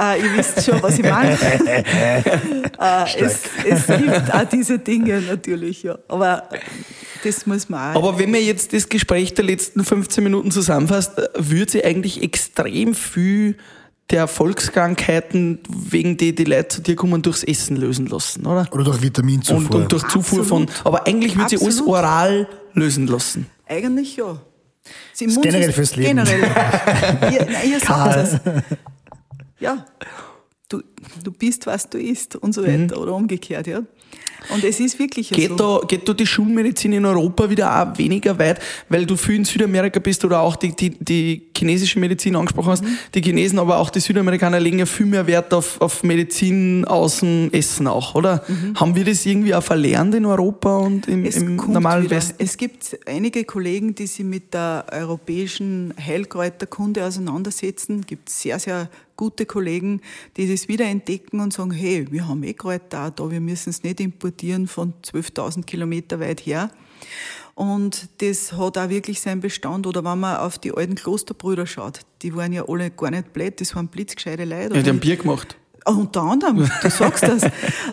äh, ihr wisst schon, was ich meine. äh, es, es gibt auch diese Dinge natürlich, ja. Aber das muss man auch. Aber wenn man jetzt das Gespräch der letzten 15 Minuten zusammenfasst, würde sie eigentlich extrem viel der Volkskrankheiten, wegen die die Leute zu dir kommen, durchs Essen lösen lassen, oder? Oder durch Und, Vitaminzufuhr. und durch Zufuhr von. Absolut. Aber eigentlich würde sie alles Absolut. oral lösen lassen. Eigentlich ja. Das ist generell Immunsystem- fürs Leben. Generell. ihr, ihr sagt es. Ja. Du, du bist, was du isst und so weiter. Oder umgekehrt, ja. Und es ist wirklich Geht so. da, geht da die Schulmedizin in Europa wieder auch weniger weit, weil du viel in Südamerika bist oder auch die, die, die chinesische Medizin angesprochen hast. Mhm. Die Chinesen, aber auch die Südamerikaner legen ja viel mehr Wert auf, auf Medizin aus dem Essen auch, oder? Haben wir das irgendwie auch verlernt in Europa und im, Mhm. Im normalen wieder. Westen? Es gibt einige Kollegen, die sich mit der europäischen Heilkräuterkunde auseinandersetzen. Es gibt sehr, sehr gute Kollegen, die das wieder entdecken und sagen, hey, wir haben eh Kräuter da, wir müssen es nicht importieren von 12.000 Kilometer weit her. Und das hat auch wirklich seinen Bestand. Oder wenn man auf die alten Klosterbrüder schaut, die waren ja alle gar nicht blöd, das waren blitzgescheite Leute. Ja, die haben Bier gemacht. Ah, Unter anderem, du sagst das.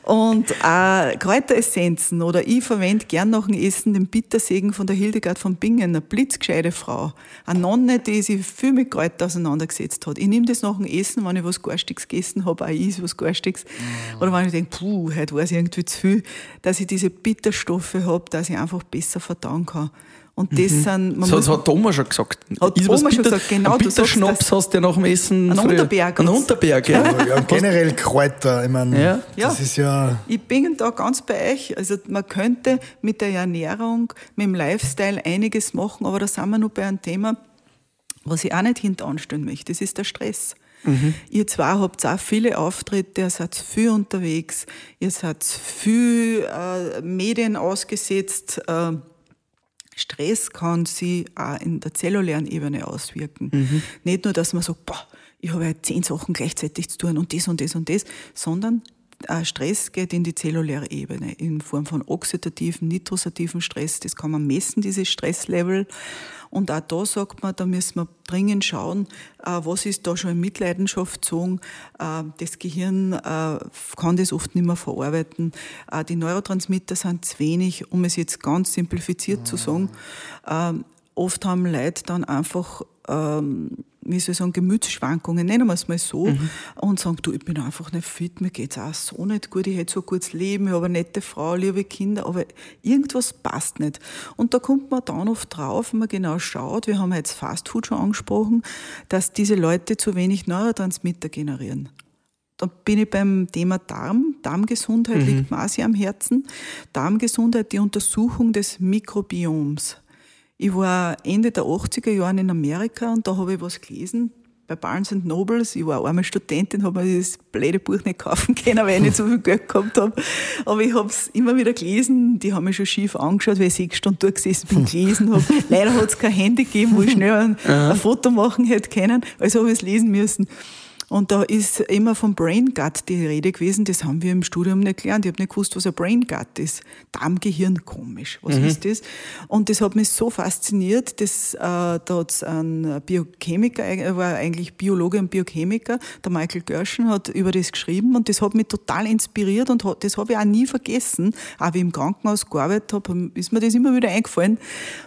Und äh, Kräuteressenzen oder ich verwende gern nach dem Essen den Bittersegen von der Hildegard von Bingen, eine blitzgescheite Frau. Eine Nonne, die sich viel mit Kräutern auseinandergesetzt hat. Ich nehme das nach dem Essen, wenn ich was Garstiges gegessen habe, auch ich was Garstiges. Oder wenn ich denke, puh, heute war es irgendwie zu viel, dass ich diese Bitterstoffe habe, dass ich einfach besser verdauen kann. Und das sind, man So, muss, das hat Oma schon gesagt. Hat Ist Oma schon gesagt, genau, Ein du das. hast du ja nach dem Essen. Ein Unterberg Ein. Unterberg, ja. ja, generell Kräuter, ich meine, Ja. Ja. das ist ja. Ich bin da ganz bei euch. Also man könnte mit der Ernährung, mit dem Lifestyle einiges machen, aber da sind wir noch bei einem Thema, was ich auch nicht hintanstellen möchte. Das ist der Stress. Ihr zwei habt auch viele Auftritte, ihr seid viel unterwegs, ihr seid viel äh, Medien ausgesetzt. Äh, Stress kann sich auch in der zellulären Ebene auswirken. Nicht nur, dass man sagt, boah, ich habe ja zehn Sachen gleichzeitig zu tun und das und das und das, sondern Stress geht in die zelluläre Ebene in Form von oxidativen, nitrosativen Stress. Das kann man messen, dieses Stresslevel. Und auch da sagt man, da müssen wir dringend schauen, äh, was ist da schon in Mitleidenschaft gezogen. Äh, Das Gehirn äh, kann das oft nicht mehr verarbeiten. Die Neurotransmitter sind zu wenig, um es jetzt ganz simplifiziert zu sagen. Ähm, Oft haben Leute dann einfach, ähm, wie soll ich sagen, Gemütsschwankungen, nennen wir es mal so, und sagen, du, ich bin einfach nicht fit, mir geht's auch so nicht gut, ich hätte so ein gutes Leben, ich habe eine nette Frau, liebe Kinder, aber irgendwas passt nicht. Und da kommt man dann oft drauf, wenn man genau schaut, wir haben jetzt Fastfood schon angesprochen, dass diese Leute zu wenig Neurotransmitter generieren. Da bin ich beim Thema Darm. Darmgesundheit liegt mir auch sehr am Herzen. Darmgesundheit, die Untersuchung des Mikrobioms. Ich war Ende der 80er Jahre in Amerika und da habe ich was gelesen bei Barnes Nobles. Ich war einmal Studentin, habe mir das blöde Buch nicht kaufen können, weil ich nicht so viel Geld gehabt habe. Aber ich habe es immer wieder gelesen. Die haben mich schon schief angeschaut, weil ich sechs Stunden durchgesessen bin, gelesen habe. Leider hat es kein Handy gegeben, wo ich schnell ein, ein Foto machen hätte können. Also habe ich es lesen müssen. Und da ist immer vom Brain Gut die Rede gewesen. Das haben wir im Studium nicht gelernt. Ich habe nicht gewusst, was ein Brain Gut ist. Darmgehirn, komisch. Was mhm. ist das? Und das hat mich so fasziniert. Das, äh, da hat es einen Biochemiker, er war eigentlich Biologe und Biochemiker, der Michael Gerschen hat über das geschrieben und das hat mich total inspiriert und hat, das habe ich auch nie vergessen. Auch wie ich im Krankenhaus gearbeitet habe, ist mir das immer wieder eingefallen.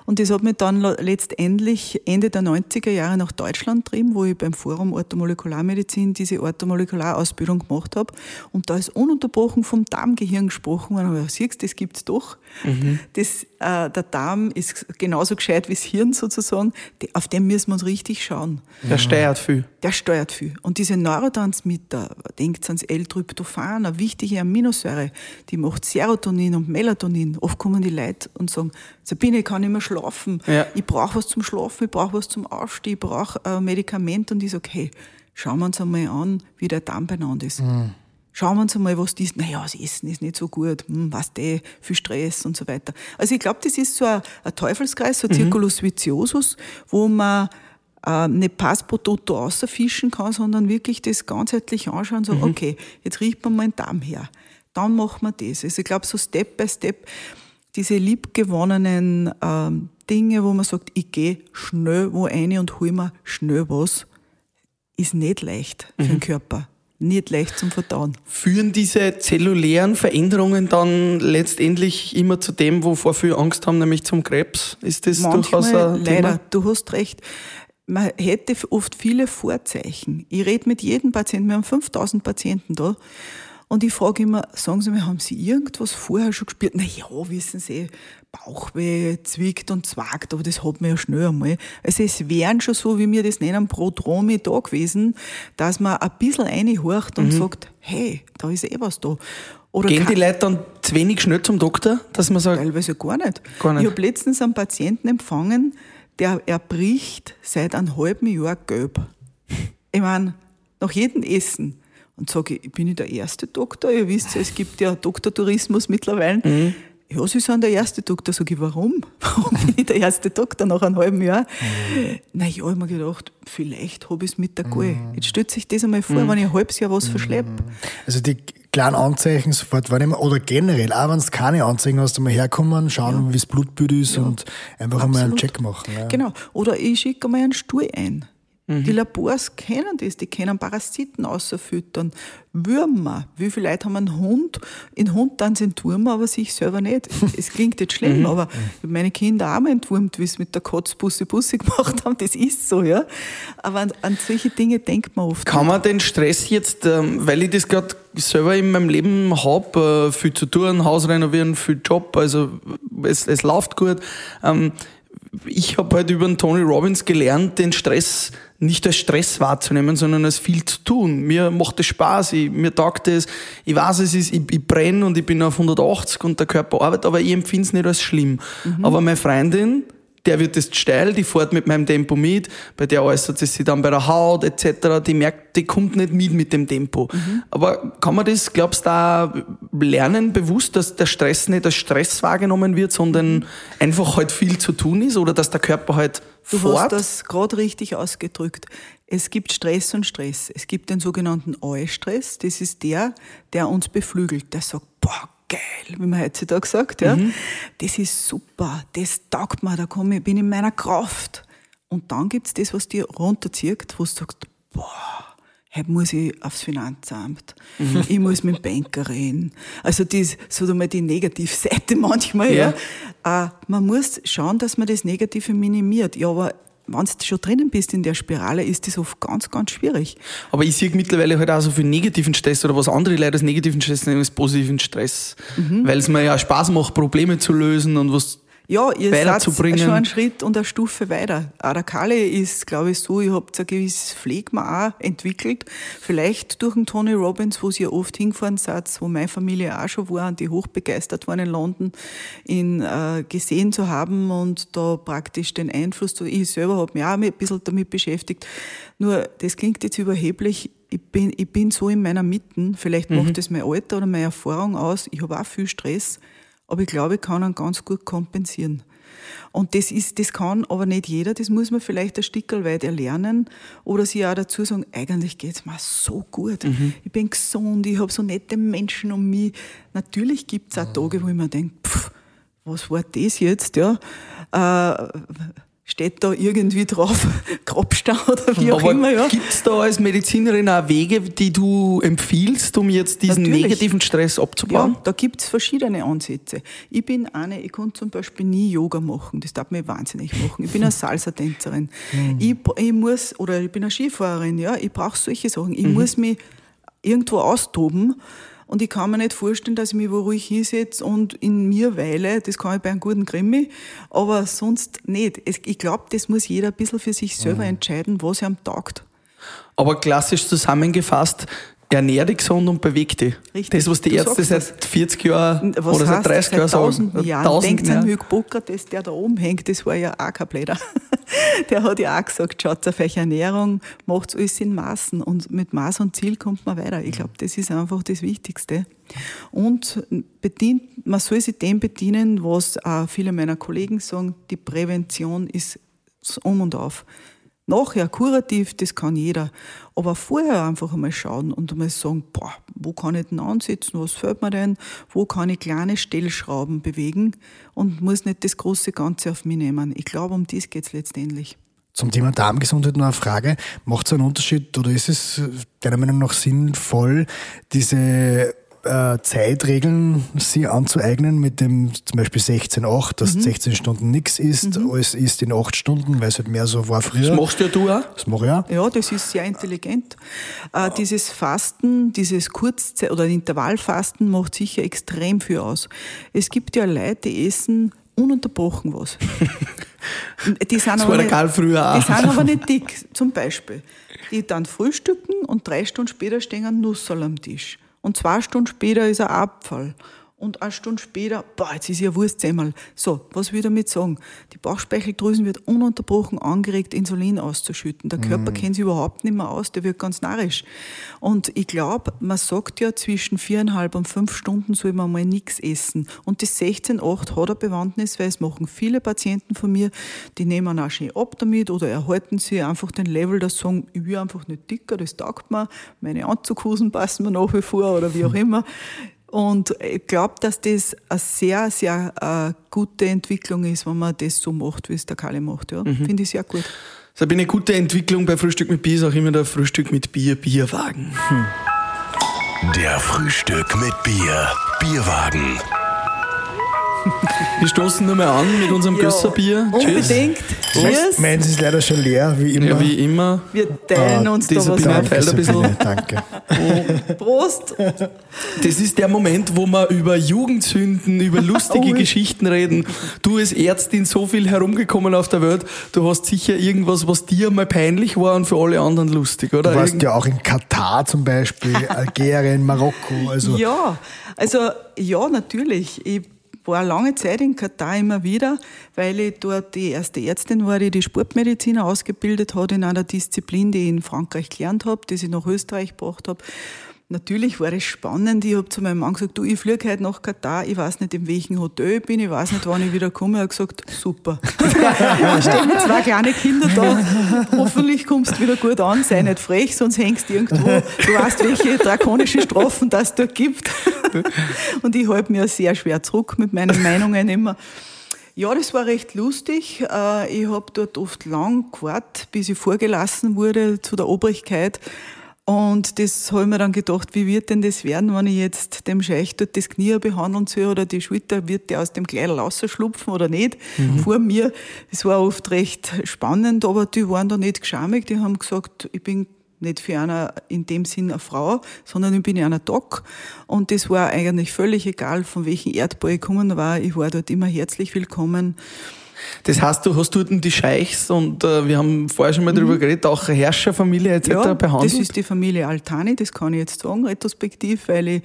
Und das hat mich dann letztendlich Ende der 90er Jahre nach Deutschland getrieben, wo ich beim Forum Orthomolekularmedizin Medizin diese Orthomolekularausbildung gemacht habe. Und da ist ununterbrochen vom Darmgehirn gesprochen worden. Aber siehst du, das gibt's doch. Mhm. Das, äh, der Darm ist genauso gescheit wie das Hirn sozusagen. Auf den müssen wir uns richtig schauen. Der steuert viel. Der steuert viel. Und diese Neurotransmitter, denkt ans L-Tryptophan, eine wichtige Aminosäure, die macht Serotonin und Melatonin. Oft kommen die Leute und sagen, Sabine, ich kann nicht mehr schlafen. Ja. Ich brauche was zum Schlafen, ich brauche was zum Aufstehen, ich brauche ein äh, Medikament. Und ich sage, hey, schauen wir uns einmal an, wie der Darm benannt ist. Mhm. Schauen wir uns einmal, was das ist. Naja, das Essen ist nicht so gut. Hm, was der, viel Stress und so weiter. Also ich glaube, das ist so ein, ein Teufelskreis, so ein mhm. Circulus viciosus, wo man äh, nicht Pass pro Toto außerfischen kann, sondern wirklich das ganzheitlich anschauen und sagen, mhm. okay, jetzt riecht man mal den Darm her. Dann machen wir das. Also ich glaube, so Step by Step, diese liebgewonnenen ähm, Dinge, wo man sagt, ich gehe schnell wo rein und hol mir schnell was, ist nicht leicht für mhm. den Körper. Nicht leicht zum Verdauen. Führen diese zellulären Veränderungen dann letztendlich immer zu dem, wovor viele Angst haben, nämlich zum Krebs? Ist das Manchmal, durchaus ein Thema? Leider, du hast recht. Man hätte oft viele Vorzeichen. Ich rede mit jedem Patienten, wir haben 5000 Patienten da. Und ich frage immer, sagen Sie mir, haben Sie irgendwas vorher schon gespürt? Na ja, wissen Sie, Bauchweh zwickt und zwagt, aber das hat man ja schnell einmal. Also es wären schon so, wie wir das nennen, Prodromi da gewesen, dass man ein bisschen reinhorcht und mhm. sagt, hey, da ist eh was da. Oder Gehen die Leute dann zu wenig schnell zum Doktor, dass man sagt? Teilweise gar nicht. Gar nicht. Ich habe letztens einen Patienten empfangen, der erbricht seit einem halben Jahr gelb. Ich meine, nach jedem Essen und sage, ich bin ich der erste Doktor? Ihr wisst ja, es gibt ja Doktortourismus mittlerweile. Mhm. Ja, Sie sind der erste Doktor. Sag ich, warum? Warum bin ich der erste Doktor nach einem halben Jahr? Mhm. Naja, ich habe mir gedacht, vielleicht habe ich es mit der Gal. Mhm. Jetzt stellt sich das einmal vor, mhm. wenn ich ein halbes Jahr was verschleppe. Mhm. Also die kleinen Anzeichen sofort wahrnehmen oder generell, auch wenn es keine Anzeichen hast, einmal herkommen, schauen, ja. wie das Blutbild ist ja. und einfach Absolut. einmal einen Check machen. Ja. Genau. Oder ich schicke einmal einen Stuhl ein. Mhm. Die Labors kennen das, die können Parasiten außerfüttern, Würmer. Wie viele Leute haben einen Hund? In Hund dann sind Turmer, aber sich selber nicht. Es klingt jetzt schlimm, mhm. aber meine Kinder auch mal entwurmt, wie sie mit der Katz Bussi Bussi gemacht haben. Das ist so, ja. Aber an, an solche Dinge denkt man oft. Kann man den Stress jetzt, ähm, weil ich das gerade selber in meinem Leben habe, äh, viel zu tun, Haus renovieren, viel Job, also es, es läuft gut. Ähm, ich habe halt über den Tony Robbins gelernt, den Stress nicht als Stress wahrzunehmen, sondern als viel zu tun. Mir macht es Spaß, ich, mir taugt es, ich weiß, es ist, ich, ich brenne und ich bin auf 180 und der Körper arbeitet, aber ich empfinde es nicht als schlimm. Mhm. Aber meine Freundin, der wird jetzt steil, die fährt mit meinem Tempo mit, bei der äußert es sich dann bei der Haut etc., die merkt, die kommt nicht mit mit dem Tempo. Mhm. Aber kann man das, glaubst du, da lernen bewusst, dass der Stress nicht als Stress wahrgenommen wird, sondern mhm. einfach halt viel zu tun ist oder dass der Körper halt Du fort? hast das gerade richtig ausgedrückt. Es gibt Stress und Stress. Es gibt den sogenannten Eustress. Das ist der, der uns beflügelt. Der sagt, boah, geil, wie man heutzutage sagt, ja. Mhm. Das ist super, das taugt mir, da komme ich, bin in meiner Kraft. Und dann gibt es das, was dir runterzieht, wo du sagst, boah, heute muss ich aufs Finanzamt, mhm. ich muss mit dem Banker reden. Also das, so mal die Negativseite manchmal, ja. ja. Äh, man muss schauen, dass man das Negative minimiert. Ja, aber wenn du schon drinnen bist in der Spirale, ist das oft ganz, ganz schwierig. Aber ich sehe mittlerweile halt auch so viel negativen Stress oder was andere Leute als negativen Stress nennen, als positiven Stress. Mhm. Weil es mir ja Spaß macht, Probleme zu lösen und was ja, ihr seid schon einen Schritt und eine Stufe weiter. Kalle ist, glaube ich, so, ihr habt ein gewisses Pflegma auch entwickelt. Vielleicht durch den Tony Robbins, wo ihr oft hingefahren seid, wo meine Familie auch schon war und die hochbegeistert waren in London, ihn äh, gesehen zu haben und da praktisch den Einfluss, ich selber habe mich auch ein bisschen damit beschäftigt. Nur, das klingt jetzt überheblich, ich bin, ich bin so in meiner Mitte, vielleicht Mhm. macht das mein Alter oder meine Erfahrung aus, ich habe auch viel Stress, aber ich glaube, ich kann ihn ganz gut kompensieren. Und das ist, das kann aber nicht jeder, das muss man vielleicht ein Stück weit erlernen oder sich auch dazu sagen, eigentlich geht's mir so gut. Mhm. Ich bin gesund, ich habe so nette Menschen um mich. Natürlich gibt's auch Tage, wo ich mir denke, pff, was war das jetzt, ja? Äh, steht da irgendwie drauf, Grabstau oder wie auch Aber immer, ja. gibt es da als Medizinerin auch Wege, die du empfiehlst, um jetzt diesen Natürlich. negativen Stress abzubauen? Ja, da gibt's verschiedene Ansätze. Ich bin eine, ich konnte zum Beispiel nie Yoga machen, das darf mir wahnsinnig machen. Ich bin eine Salsa-Tänzerin. Ich, ich muss, oder ich bin eine Skifahrerin, ja, ich brauche solche Sachen. Ich muss mich irgendwo austoben und ich kann mir nicht vorstellen, dass ich mich wo ruhig hinsetze und in mir weile. Das kann ich bei einem guten Krimi, aber sonst nicht. Ich glaube, das muss jeder ein bisschen für sich selber entscheiden, was ihm taugt. Aber klassisch zusammengefasst, ernähr dich gesund und beweg dich. Richtig. Das, was die Du Ärzte seit 40 Jahren Was oder seit heißt, 30 Jahren sagen. Jahren. Denkt ja. an Hippokrates, der da oben hängt, das war ja auch kein Bläder. Der hat ja auch gesagt, schaut auf eure Ernährung, macht alles in Maßen und mit Maß und Ziel kommt man weiter. Ich glaube, das ist einfach das Wichtigste. Und bedient, man soll sich dem bedienen, was auch viele meiner Kollegen sagen, die Prävention ist um und auf. Nachher kurativ, das kann jeder. Aber vorher einfach einmal schauen und einmal sagen, boah, wo kann ich denn ansetzen, was fällt mir denn, wo kann ich kleine Stellschrauben bewegen und muss nicht das große Ganze auf mich nehmen. Ich glaube, um das geht's letztendlich. Zum Thema Darmgesundheit noch eine Frage. Macht es einen Unterschied oder ist es äh, deiner Meinung nach sinnvoll, diese äh, Zeitregeln sie anzueignen mit dem zum Beispiel 16-8, dass 16 Stunden nichts ist, alles ist in 8 Stunden, weil es halt mehr so war früher. Das machst ja du auch. Das mache ich auch. Ja, das ist sehr intelligent. Äh, dieses Fasten, dieses Kurzzeit- oder Intervallfasten macht sicher extrem viel aus. Es gibt ja Leute, die essen ununterbrochen was. Die sind, Das aber war der nicht, Karl früher auch. die sind aber nicht dick, zum Beispiel. Die dann frühstücken und drei Stunden später stehen ein Nussel am Tisch. Und zwei Stunden später ist ein Abfall. Und eine Stunde später, boah, jetzt ist ja Wurstsemmel. So, was will ich damit sagen? Die Bauchspeicheldrüsen wird ununterbrochen angeregt, Insulin auszuschütten. Der Körper kennt sich überhaupt nicht mehr aus, der wird ganz narrisch. Und ich glaube, man sagt ja, zwischen viereinhalb und fünf Stunden soll man mal nichts essen. Und das 16,8 hat eine Bewandtnis, weil es machen viele Patienten von mir, die nehmen auch schön ab damit oder erhalten sie einfach den Level, dass sie sagen, ich will einfach nicht dicker, das taugt mir, meine Anzughosen passen mir nach wie vor oder wie auch immer. Und ich glaube, dass das eine sehr, sehr äh, gute Entwicklung ist, wenn man das so macht, wie es der Kalle macht. Ja. Finde ich sehr gut. Sabine, eine gute Entwicklung bei Frühstück mit Bier ist auch immer der Frühstück mit Bier, Bierwagen. Der Frühstück mit Bier. Bierwagen. Wir stoßen nur mal an mit unserem Gösserbier. Tschüss. Unbedingt. Cheers. Meins ist leider schon leer, wie immer. Ja, wie immer. Wir teilen Ah, uns da was ein bisschen. Danke. Prost. Das ist der Moment, wo wir über Jugendsünden, über lustige Ui. Geschichten reden. Du als Ärztin so viel herumgekommen auf der Welt, du hast sicher irgendwas, was dir mal peinlich war und für alle anderen lustig, oder? Du warst Irgend- ja auch in Katar zum Beispiel, Algerien, Marokko. Also Ja, also ja, natürlich. Ich war lange Zeit in Katar immer wieder, weil ich dort die erste Ärztin war, die die Sportmediziner ausgebildet hat in einer Disziplin, die ich in Frankreich gelernt habe, die ich nach Österreich gebracht habe. Natürlich war es spannend. Ich habe zu meinem Mann gesagt, du, ich fliege heute nach Katar, ich weiß nicht, in welchem Hotel ich bin, ich weiß nicht, wann ich wieder komme. Er hat gesagt, super. da stehen mit zwei kleine Kinder da. Hoffentlich kommst du wieder gut an, sei nicht frech, sonst hängst du irgendwo. Du weißt, welche drakonischen Strafen das dort gibt. Und ich halte mir sehr schwer zurück mit meinen Meinungen immer. Ja, das war recht lustig. Äh, Ich habe dort oft lang gewartet, bis ich vorgelassen wurde zu der Obrigkeit. Und das habe ich mir dann gedacht, wie wird denn das werden, wenn ich jetzt dem Scheich dort das Knie behandeln soll oder die Schulter, wird der aus dem Kleidel rausschlupfen oder nicht? Vor mir. Das war oft recht spannend, aber die waren da nicht geschamig. Die haben gesagt, ich bin nicht für einer in dem Sinn eine Frau, sondern ich bin ja einer Doc. Und das war eigentlich völlig egal, von welchem Erdball ich gekommen war. Ich war dort immer herzlich willkommen. Das heißt, du hast dort die Scheichs und äh, wir haben vorher schon mal mhm. darüber geredet, auch Herrscherfamilie etc. Ja, behandelt. Das ist die Familie Altani, das kann ich jetzt sagen, retrospektiv, weil ich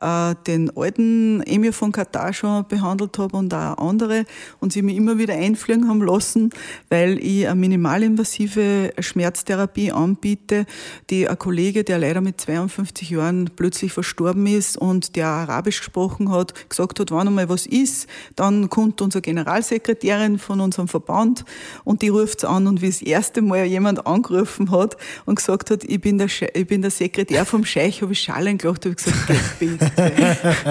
äh, den alten Emir von Katar schon behandelt habe und auch andere und sie mich immer wieder einfliegen haben lassen, weil ich eine minimalinvasive Schmerztherapie anbiete, die ein Kollege, der leider mit 52 Jahren plötzlich verstorben ist und der Arabisch gesprochen hat, gesagt hat, wenn einmal was ist, dann kommt unsere Generalsekretärin von unserem Verband und die ruft an und wie das erste Mal jemand angerufen hat und gesagt hat, ich bin der, ich bin der Sekretär vom Scheich, habe ich Schalen gelacht, habe ich gesagt, bitte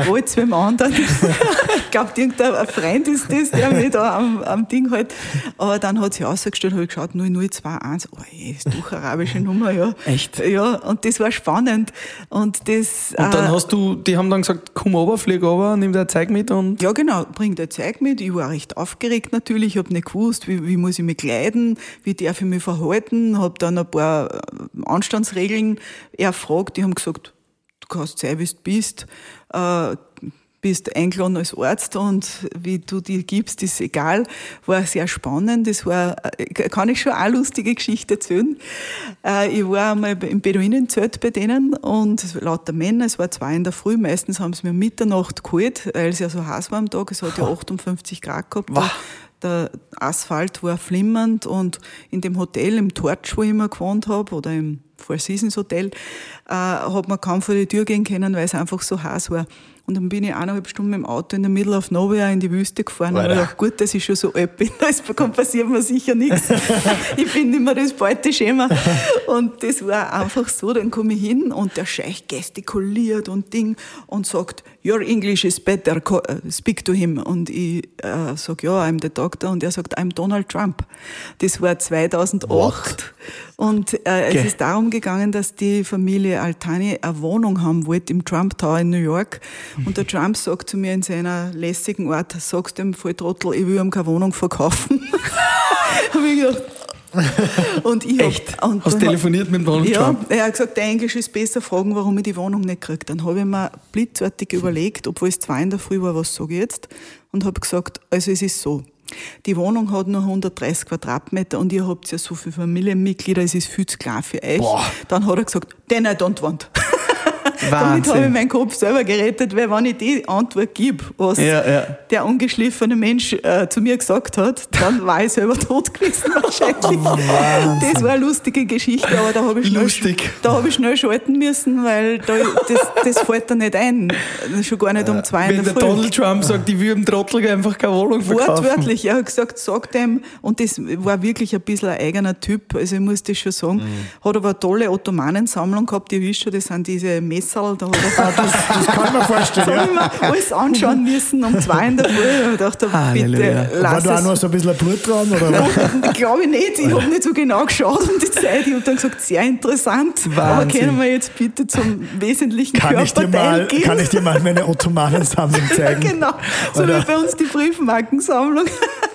Wollt mit dem anderen. ich glaube, irgendein Freund ist das, der mich da am, am Ding halt. Aber dann hat sie ausgestellt, habe ich geschaut, 0021, oh, ey, ist doch eine arabische Nummer, ja. Echt? Ja, und das war spannend. Und das. Und dann äh, hast du, die haben dann gesagt, komm runter, flieg runter, nimm dein Zeug mit und. Ja, genau, bring dein Zeug mit. Ich war recht aufgeregt natürlich, ich habe nicht gewusst, wie, wie muss ich mich kleiden, wie darf ich mich verhalten, habe dann ein paar äh, Anstandsregeln erfragt, die haben gesagt, du kannst sein, wie du bist, äh, bist eingeladen als Arzt und wie du dir gibst, ist egal. War sehr spannend. Das war, äh, kann ich schon eine lustige Geschichte erzählen. Äh, ich war einmal im Beduinenzelt bei denen und lauter Männer, es war zwei in der Früh, meistens haben sie mir Mitternacht geholt, weil es ja so heiß war am Tag, es hat ja 58 Grad gehabt. Wow. Der Asphalt war flimmernd und in dem Hotel, im Torch, wo ich immer gewohnt habe, oder im Four Seasons Hotel, äh, hat man kaum vor die Tür gehen können, weil es einfach so heiß war. Und dann bin ich eineinhalb Stunden mit dem Auto in der Middle of Nowhere in die Wüste gefahren. Und ich dachte, gut, dass ich schon so alt bin, da passiert mir sicher nichts. ich bin nicht mehr das Beuteschema. Und das war einfach so, dann komme ich hin und der Scheich gestikuliert und Ding und sagt, your English is better, äh, speak to him. Und ich äh, sage, ja, I'm the doctor. Und er sagt, I'm Donald Trump. Das war 2008. What? Und äh, okay. es ist darum gegangen, dass die Familie Altani eine Wohnung haben wollte im Trump Tower in New York. Und der Trump sagt zu mir in seiner lässigen Art, sagst dem Volltrottel, ich will ihm keine Wohnung verkaufen. Hab ich gedacht, und ich Echt? Hab, und Hast telefoniert mit Donald ja, Trump? er hat gesagt, der Englisch ist besser, fragen, warum ich die Wohnung nicht kriege. Dann habe ich mir blitzartig überlegt, obwohl es zwei in der Früh war, was sage ich jetzt? Und habe gesagt, also es ist so, die Wohnung hat nur 130 Quadratmeter und ihr habt ja so viele Familienmitglieder, es ist viel zu klein für euch. Boah. Dann hat er gesagt, den I don't want. Damit habe ich meinen Kopf selber gerettet, weil wenn ich die Antwort gebe, was ja, ja. der ungeschliffene Mensch äh, zu mir gesagt hat, dann war ich selber tot gewesen wahrscheinlich. Oh, das war eine lustige Geschichte, aber da habe ich, schnell, da hab ich schnell schalten müssen, weil da, das, das fällt da nicht ein. Schon gar nicht um zwei Wenn der, der Donald Trump sagt, ich will dem Trottel einfach keine Wohnung verkaufen. Wortwörtlich, er hat gesagt, sag dem, und das war wirklich ein bisschen ein eigener Typ, also ich muss das schon sagen, mhm. hat aber eine tolle Ottomanensammlung gehabt, ihr wisst schon, das sind diese Messer Messerl da. Ah, das, das kann man vorstellen. Ja. habe alles anschauen müssen um zwei in der Früh. Und dachte, bitte, lass War da auch noch so ein bisschen Blut dran? Oder? Glaube ich nicht. Ich habe nicht so genau geschaut um die Zeit. Ich habe dann gesagt, sehr interessant. Wahnsinn. Aber können wir jetzt bitte zum wesentlichen kann ich dir mal, gehen? Kann ich dir mal meine Ottomanensammlung zeigen? genau. So oder? wie bei uns die Briefmarkensammlung.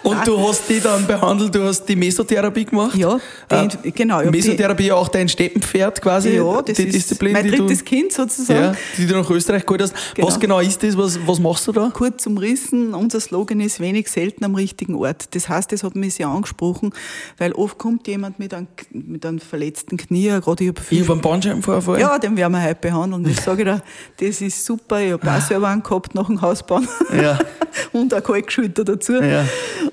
Und du hast die dann behandelt, du hast die Mesotherapie gemacht? Ja, die, äh, genau. Mesotherapie auch dein Steppenpferd quasi, ja, das die ist Disziplin, mein drittes Kind sozusagen. Ja, die du nach Österreich geholt hast. Genau. Was genau ist das? Was, was machst du da? Kurz umrissen, unser Slogan ist wenig selten am richtigen Ort. Das heißt, das hat mich sehr angesprochen, weil oft kommt jemand mit einem, mit einem verletzten Knie, gerade ich habe Ich habe einen Bandscheibenvorfall. Ja, den werden wir heute behandeln. Ich sage dir, das ist super. Ich habe auch selber einen gehabt nach dem Hausbauen. Ja. Und auch Kalkschulter dazu. Ja.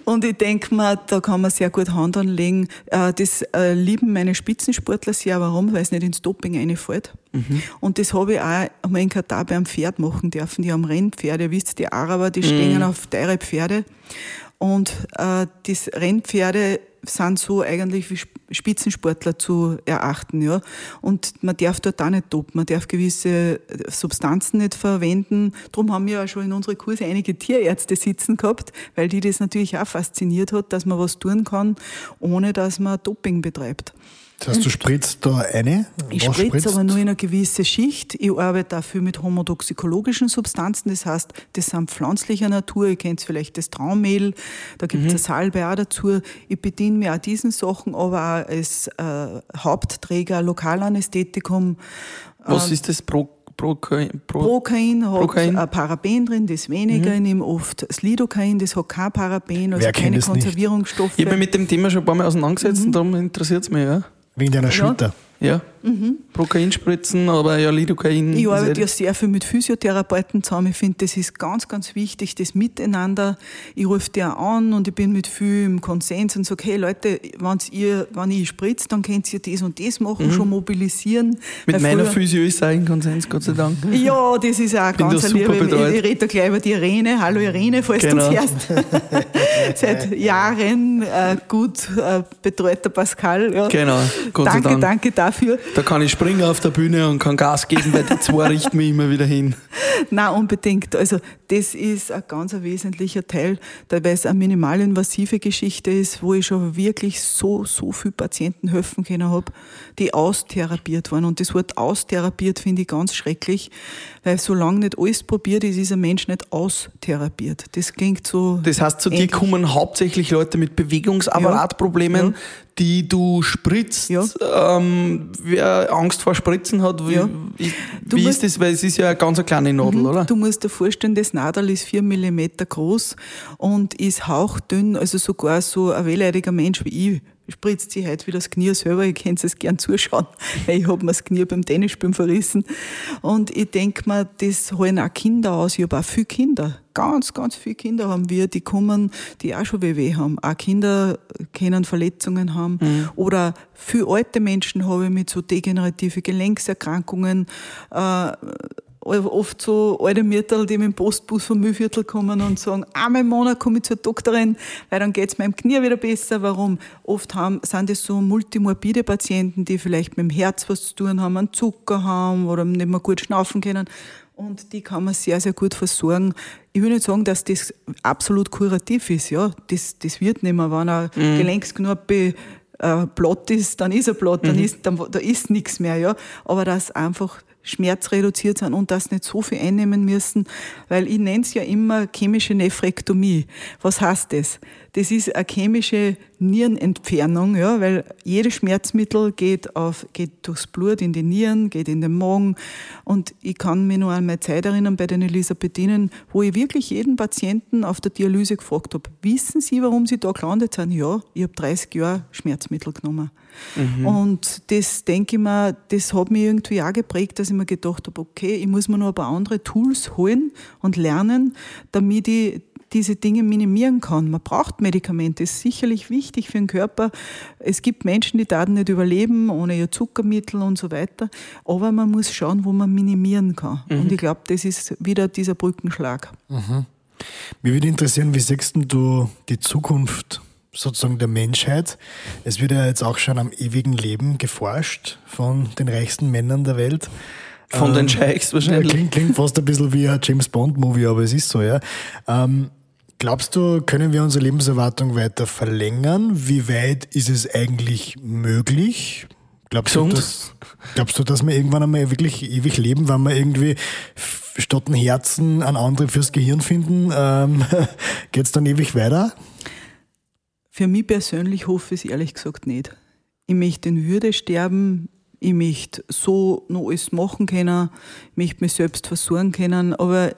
Und ich denke mir, da kann man sehr gut Hand anlegen. Äh, das äh, lieben meine Spitzensportler sehr. Warum? Weil es nicht ins Doping reinfällt. Mhm. Und das habe ich auch einmal in Katar beim Pferd machen dürfen. Die haben Rennpferde. Ihr wisst, die Araber, die stehen mhm. auf teure Pferde. Und äh, das Rennpferde sind so eigentlich wie Spitzensportler zu erachten, ja. Und man darf dort auch nicht dopen, man darf gewisse Substanzen nicht verwenden. Darum haben wir ja schon in unsere Kurse einige Tierärzte sitzen gehabt, weil die das natürlich auch fasziniert hat, dass man was tun kann, ohne dass man Doping betreibt. Das heißt, du spritzt da eine? Ich spritze aber nur in einer gewissen Schicht. Ich arbeite dafür mit homotoxikologischen Substanzen, das heißt, das sind pflanzlicher Natur. Ihr kennt vielleicht das Traummehl, da gibt es mhm. Salbe auch dazu. Ich bediene mich auch diesen Sachen, aber auch als äh, Hauptträger Lokalanästhetikum. Was äh, ist das pro Prokain, Pro, Prokain hat Prokain. ein Paraben drin, das weniger, mhm. ich nehme oft das Lidocain, das hat kein Paraben, also Wer keine Konservierungsstoffe. Ich habe mich mit dem Thema schon ein paar Mal auseinandergesetzt mhm. und darum interessiert es mich, ja. Wegen deiner Schulter? Ja. Mhm. Prokainspritzen, aber ja, Lidocain. Ich arbeite ja sehr viel mit Physiotherapeuten zusammen. Ich finde, das ist ganz, ganz wichtig, das Miteinander. Ich rufe die auch an und ich bin mit viel im Konsens und sage, hey Leute, wenn's ihr, wenn ich spritze, dann könnt ihr das und das machen, mhm. schon mobilisieren. Mit meiner Physio ist auch in Konsens, Gott sei Dank. Ja, das ist auch bin ganz lieb. Ich, ich rede da gleich über die Irene. Hallo Irene, falls genau. du hörst. Seit Jahren äh, gut äh, betreuter Pascal. Ja. Genau, Gott danke, sei Dank. Danke dafür. Da kann ich springen auf der Bühne und kann Gas geben, weil die zwei richten mich immer wieder hin. Nein, unbedingt. Also das ist ein ganz wesentlicher Teil, weil es eine minimalinvasive Geschichte ist, wo ich schon wirklich so, so viele Patienten helfen können habe, die austherapiert waren. Und das Wort austherapiert finde ich ganz schrecklich, weil solange nicht alles probiert ist, ist ein Mensch nicht austherapiert. Das klingt so. Das heißt, zu ähnlich. dir kommen hauptsächlich Leute mit Bewegungsapparatproblemen, ja. Die du spritzt. Ja. Ähm, wer Angst vor Spritzen hat, wie, ja. wie ist das? Weil es ist ja eine ganz kleine Nadel, mhm. oder? Du musst dir vorstellen, das Nadel ist vier Millimeter groß und ist hauchdünn, also sogar so ein wehleidiger Mensch wie ich spritzt sich heute wie das Knie selber. Ich kann es gern zuschauen, weil ich habe mir das Knie beim Tennisspielen verrissen. Und ich denke mir, das holen auch Kinder aus. Ich habe auch viele Kinder. Ganz, ganz viele Kinder haben wir, die kommen, die auch schon WW haben. Auch Kinder können Verletzungen haben. Mhm. Oder viele alte Menschen habe ich mit so degenerative Gelenkserkrankungen, äh, oft so alte Mütter, die mit dem Postbus vom Mühlviertel kommen und sagen, einmal im Monat komme ich zur Doktorin, weil dann geht es meinem Knie wieder besser. Warum? Oft haben, sind es so multimorbide Patienten, die vielleicht mit dem Herz was zu tun haben, einen Zucker haben oder nicht mehr gut schnaufen können. Und die kann man sehr, sehr gut versorgen. Ich will nicht sagen, dass das absolut kurativ ist. Ja, das, das wird nicht mehr. Wenn ein mhm. Gelenksknorpel äh, platt ist, dann ist er platt, dann mhm. ist, dann, da ist nichts mehr. Ja, aber dass einfach schmerzreduziert sind und das nicht so viel einnehmen müssen, weil ich nenne es ja immer chemische Nephrektomie. Was heißt das? Das ist eine chemische Nierenentfernung, ja, weil jedes Schmerzmittel geht, auf, geht durchs Blut in die Nieren, geht in den Magen. Und ich kann mich noch an meine Zeit erinnern bei den Elisabethinen, wo ich wirklich jeden Patienten auf der Dialyse gefragt habe, wissen Sie, warum Sie da gelandet sind? Ja, ich habe 30 Jahre Schmerzmittel genommen. Mhm. Und das denke ich mir, das hat mich irgendwie auch geprägt, dass ich mir gedacht habe, okay, ich muss mir noch ein paar andere Tools holen und lernen, damit ich diese Dinge minimieren kann. Man braucht Medikamente, das ist sicherlich wichtig für den Körper. Es gibt Menschen, die daten nicht überleben ohne ihr Zuckermittel und so weiter, aber man muss schauen, wo man minimieren kann. Mhm. Und ich glaube, das ist wieder dieser Brückenschlag. Mhm. Mich würde interessieren, wie siehst du die Zukunft sozusagen der Menschheit? Es wird ja jetzt auch schon am ewigen Leben geforscht von den reichsten Männern der Welt. Von ähm, den Scheichs wahrscheinlich. Ja, klingt, klingt fast ein bisschen wie ein James Bond-Movie, aber es ist so, ja. Ähm, Glaubst du, können wir unsere Lebenserwartung weiter verlängern? Wie weit ist es eigentlich möglich? Glaubst du, dass, glaubst du, dass wir irgendwann einmal wirklich ewig leben, wenn wir irgendwie statt ein Herzen an andere fürs Gehirn finden? Ähm, Geht es dann ewig weiter? Für mich persönlich hoffe ich es ehrlich gesagt nicht. Ich möchte in Würde sterben, ich möchte so noch alles machen können, ich möchte mich selbst versorgen können, aber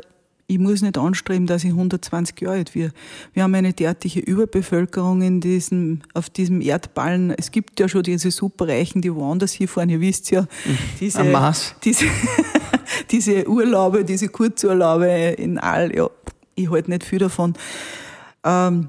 ich muss nicht anstreben, dass ich 120 Jahre alt werde. Wir haben eine derartige Überbevölkerung in diesem, auf diesem Erdballen. Es gibt ja schon diese Superreichen, die woanders hinfahren, ihr wisst ja. Diese, Maß. Diese, diese Urlaube, diese Kurzurlaube in all, ja, ich halte nicht viel davon. Ähm,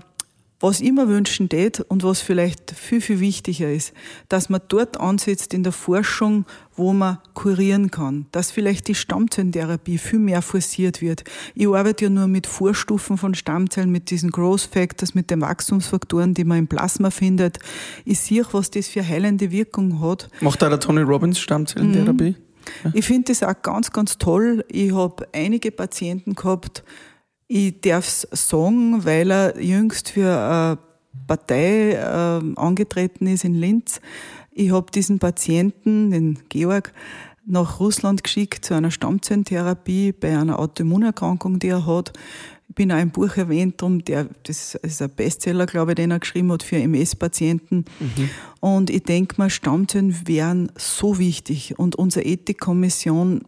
was ich mir wünschen tät und was vielleicht viel, viel wichtiger ist, dass man dort ansetzt in der Forschung, wo man kurieren kann, dass vielleicht die Stammzellentherapie viel mehr forciert wird. Ich arbeite ja nur mit Vorstufen von Stammzellen, mit diesen Growth Factors, mit den Wachstumsfaktoren, die man im Plasma findet. Ich sehe, was das für heilende Wirkung hat. Macht da der Tony Robbins Stammzellentherapie? Mhm. Ich finde das auch ganz, ganz toll. Ich habe einige Patienten gehabt, ich darf es sagen, weil er jüngst für eine Partei äh, angetreten ist in Linz. Ich habe diesen Patienten, den Georg, nach Russland geschickt zu einer Stammzellentherapie bei einer Autoimmunerkrankung, die er hat. Ich bin auch im Buch erwähnt, drum der, das ist ein Bestseller, glaube ich, den er geschrieben hat für MS-Patienten. Mhm. Und ich denke mal, Stammzellen wären so wichtig. Und unsere Ethikkommission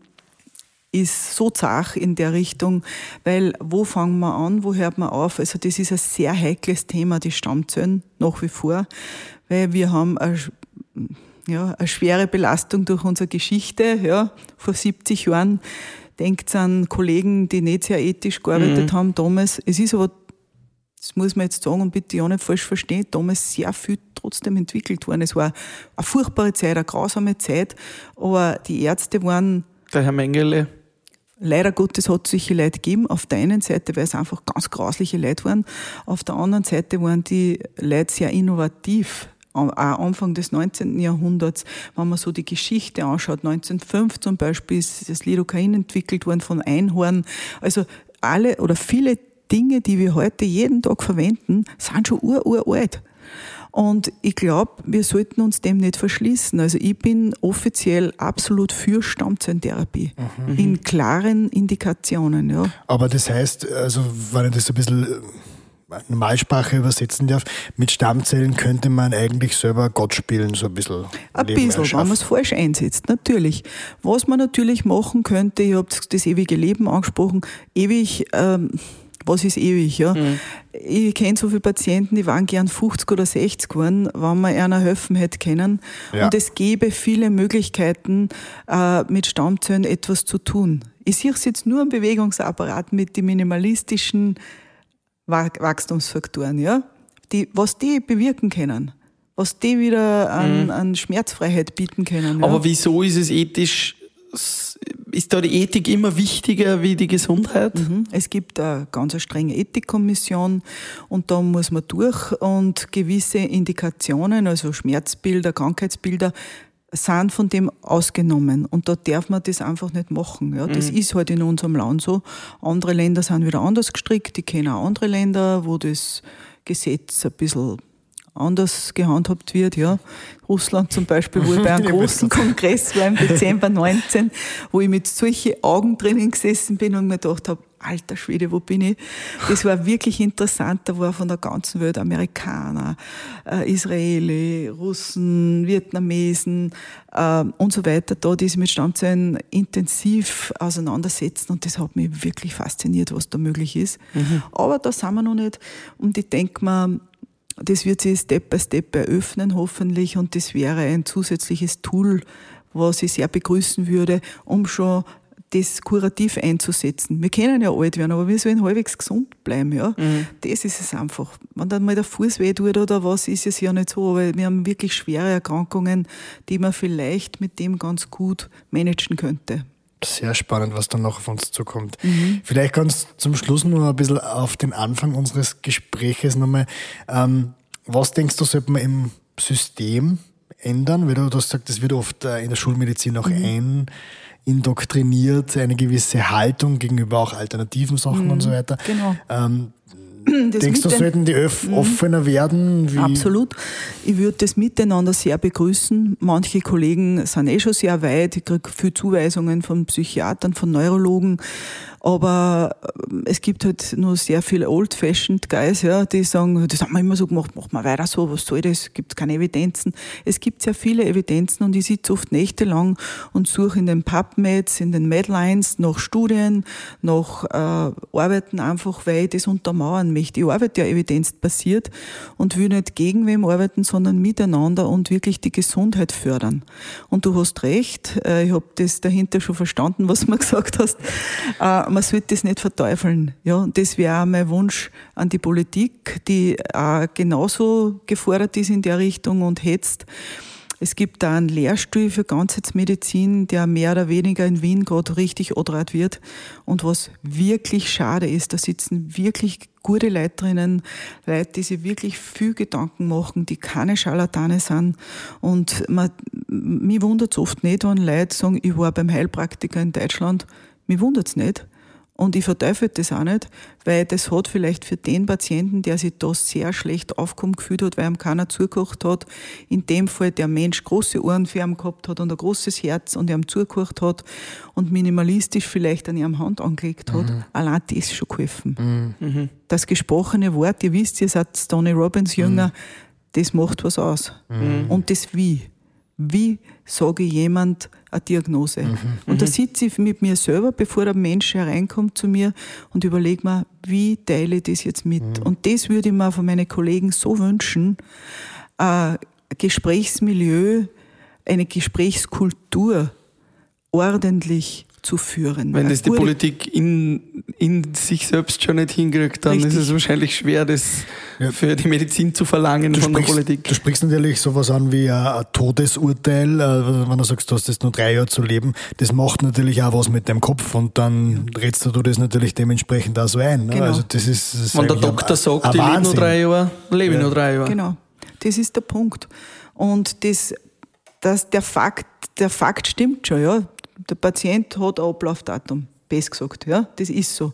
ist so zach in der Richtung, weil wo fangen wir an, wo hört man auf? Also das ist ein sehr heikles Thema, die Stammzellen nach wie vor, weil wir haben eine, ja, eine schwere Belastung durch unsere Geschichte. Ja, vor 70 Jahren denkt an Kollegen, die nicht sehr ethisch gearbeitet mhm. haben damals. Es ist aber, das muss man jetzt sagen und bitte ja nicht falsch verstehen, damals sehr viel trotzdem entwickelt worden. Es war eine furchtbare Zeit, eine grausame Zeit, aber die Ärzte waren der Herr Mengele. Leider Gottes hat es solche Leute gegeben. Auf der einen Seite, weil es einfach ganz grausliche Leute waren. Auf der anderen Seite waren die Leute sehr innovativ. Auch Anfang des 19. Jahrhunderts, wenn man so die Geschichte anschaut, 1905 zum Beispiel ist das Lidocain entwickelt worden von Einhorn. Also alle oder viele Dinge, die wir heute jeden Tag verwenden, sind schon ururalt. Und ich glaube, wir sollten uns dem nicht verschließen. Also ich bin offiziell absolut für Stammzellentherapie. Mhm. In klaren Indikationen, ja. Aber das heißt, also wenn ich das ein bisschen äh, Normalsprache übersetzen darf, mit Stammzellen könnte man eigentlich selber Gott spielen, so ein bisschen. Ein bisschen, wenn man es falsch einsetzt, natürlich. Was man natürlich machen könnte, ich habe das ewige Leben angesprochen, ewig ähm, was ist ewig, ja. Mhm. Ich kenne so viele Patienten, die waren gern 50 oder 60 geworden, wenn man einer helfen hätte können. Ja. Und es gäbe viele Möglichkeiten, äh, mit Stammzellen etwas zu tun. Ich sehe es jetzt nur am Bewegungsapparat mit den minimalistischen Wachstumsfaktoren, ja. Die, was die bewirken können was die wieder an, mhm. an Schmerzfreiheit bieten können. Ja. Aber wieso ist es ethisch ist da die Ethik immer wichtiger wie die Gesundheit? Mhm. Es gibt eine ganz strenge Ethikkommission und da muss man durch und gewisse Indikationen, also Schmerzbilder, Krankheitsbilder, sind von dem ausgenommen und da darf man das einfach nicht machen. Ja, das mhm. ist halt in unserem Land so. Andere Länder sind wieder anders gestrickt. Ich kenne auch andere Länder, wo das Gesetz ein bisschen anders gehandhabt wird. Ja. Russland zum Beispiel, wo ich bei einem großen Kongress war im Dezember 19, wo ich mit solchen Augen drinnen gesessen bin und mir gedacht habe, alter Schwede, wo bin ich? Das war wirklich interessant. Da war von der ganzen Welt Amerikaner, äh, Israeli, Russen, Vietnamesen äh, und so weiter da, die sich mit Stammzellen intensiv auseinandersetzen. Und das hat mich wirklich fasziniert, was da möglich ist. Mhm. Aber da sind wir noch nicht. Und ich denke mal, das wird sich Step by Step eröffnen, hoffentlich, und das wäre ein zusätzliches Tool, was ich sehr begrüßen würde, um schon das kurativ einzusetzen. Wir können ja alt werden, aber wir sollen halbwegs gesund bleiben, ja. Mhm. Das ist es einfach. Wenn dann mal der Fuß weh tut oder was, ist es ja nicht so, aber wir haben wirklich schwere Erkrankungen, die man vielleicht mit dem ganz gut managen könnte sehr spannend, was dann noch auf uns zukommt. Mhm. Vielleicht ganz zum Schluss noch ein bisschen auf den Anfang unseres Gespräches nochmal. Ähm, was denkst du, sollte man im System ändern? Weil du hast gesagt, das wird oft äh, in der Schulmedizin auch mhm. ein indoktriniert, eine gewisse Haltung gegenüber auch alternativen Sachen mhm. und so weiter. Genau. Ähm, Denkst du, sollten die Öff mhm. offener werden? Wie? Absolut. Ich würde das miteinander sehr begrüßen. Manche Kollegen sind eh schon sehr weit. Ich kriege viele Zuweisungen von Psychiatern, von Neurologen. Aber ähm, es gibt halt nur sehr viele old-fashioned Guys, ja, die sagen, das haben wir immer so gemacht, mach mal weiter so, was soll das? Gibt keine Evidenzen. Es gibt sehr viele Evidenzen und ich sitze oft nächtelang und suche in den PubMeds, in den Medlines nach Studien, nach äh, Arbeiten einfach, weil ich das untermauern möchte. Ich arbeite ja evidenzbasiert und will nicht gegen wem arbeiten, sondern miteinander und wirklich die Gesundheit fördern. Und du hast recht, äh, ich habe das dahinter schon verstanden, was du gesagt hast. Äh, man sollte das nicht verteufeln. Ja, und das wäre auch mein Wunsch an die Politik, die auch genauso gefordert ist in der Richtung und hetzt. Es gibt da einen Lehrstuhl für Ganzheitsmedizin, der mehr oder weniger in Wien gerade richtig odrat wird. Und was wirklich schade ist, da sitzen wirklich gute Leute drinnen, Leute, die sich wirklich viel Gedanken machen, die keine Scharlatane sind. Und man, mich wundert es oft nicht, wenn Leute sagen, ich war beim Heilpraktiker in Deutschland. Mich wundert es nicht. Und ich verteufel das auch nicht, weil das hat vielleicht für den Patienten, der sich da sehr schlecht aufgekommen gefühlt hat, weil ihm keiner zugekocht hat, in dem Fall der Mensch große Ohrenfärben gehabt hat und ein großes Herz und ihm zugekocht hat und minimalistisch vielleicht an ihrem Hand angelegt hat, mhm. allein das schon geholfen. Mhm. Das gesprochene Wort, ihr wisst, ihr seid Tony Robbins Jünger, mhm. das macht was aus. Mhm. Und das Wie. Wie sage ich jemand, eine Diagnose. Mhm. Und da mhm. sitze ich mit mir selber, bevor der Mensch hereinkommt zu mir und überlege mir, wie teile ich das jetzt mit. Mhm. Und das würde ich mir von meinen Kollegen so wünschen, ein Gesprächsmilieu, eine Gesprächskultur ordentlich zu führen. Wenn das die Politik in, in sich selbst schon nicht hinkriegt, dann Richtig. ist es wahrscheinlich schwer, das ja. für die Medizin zu verlangen du von sprichst, der Politik. Du sprichst natürlich sowas an wie ein Todesurteil, äh, wenn du sagst, du hast jetzt nur drei Jahre zu leben. Das macht natürlich auch was mit deinem Kopf und dann redst du das natürlich dementsprechend auch so ein. Ne? Genau. Also das ist, das ist wenn der Doktor sagt, ich lebe nur drei Jahre, lebe ich ja. nur drei Jahre. Genau, das ist der Punkt. Und das, das, der, Fakt, der Fakt stimmt schon, ja der Patient hat ein Ablaufdatum, best gesagt, ja, das ist so.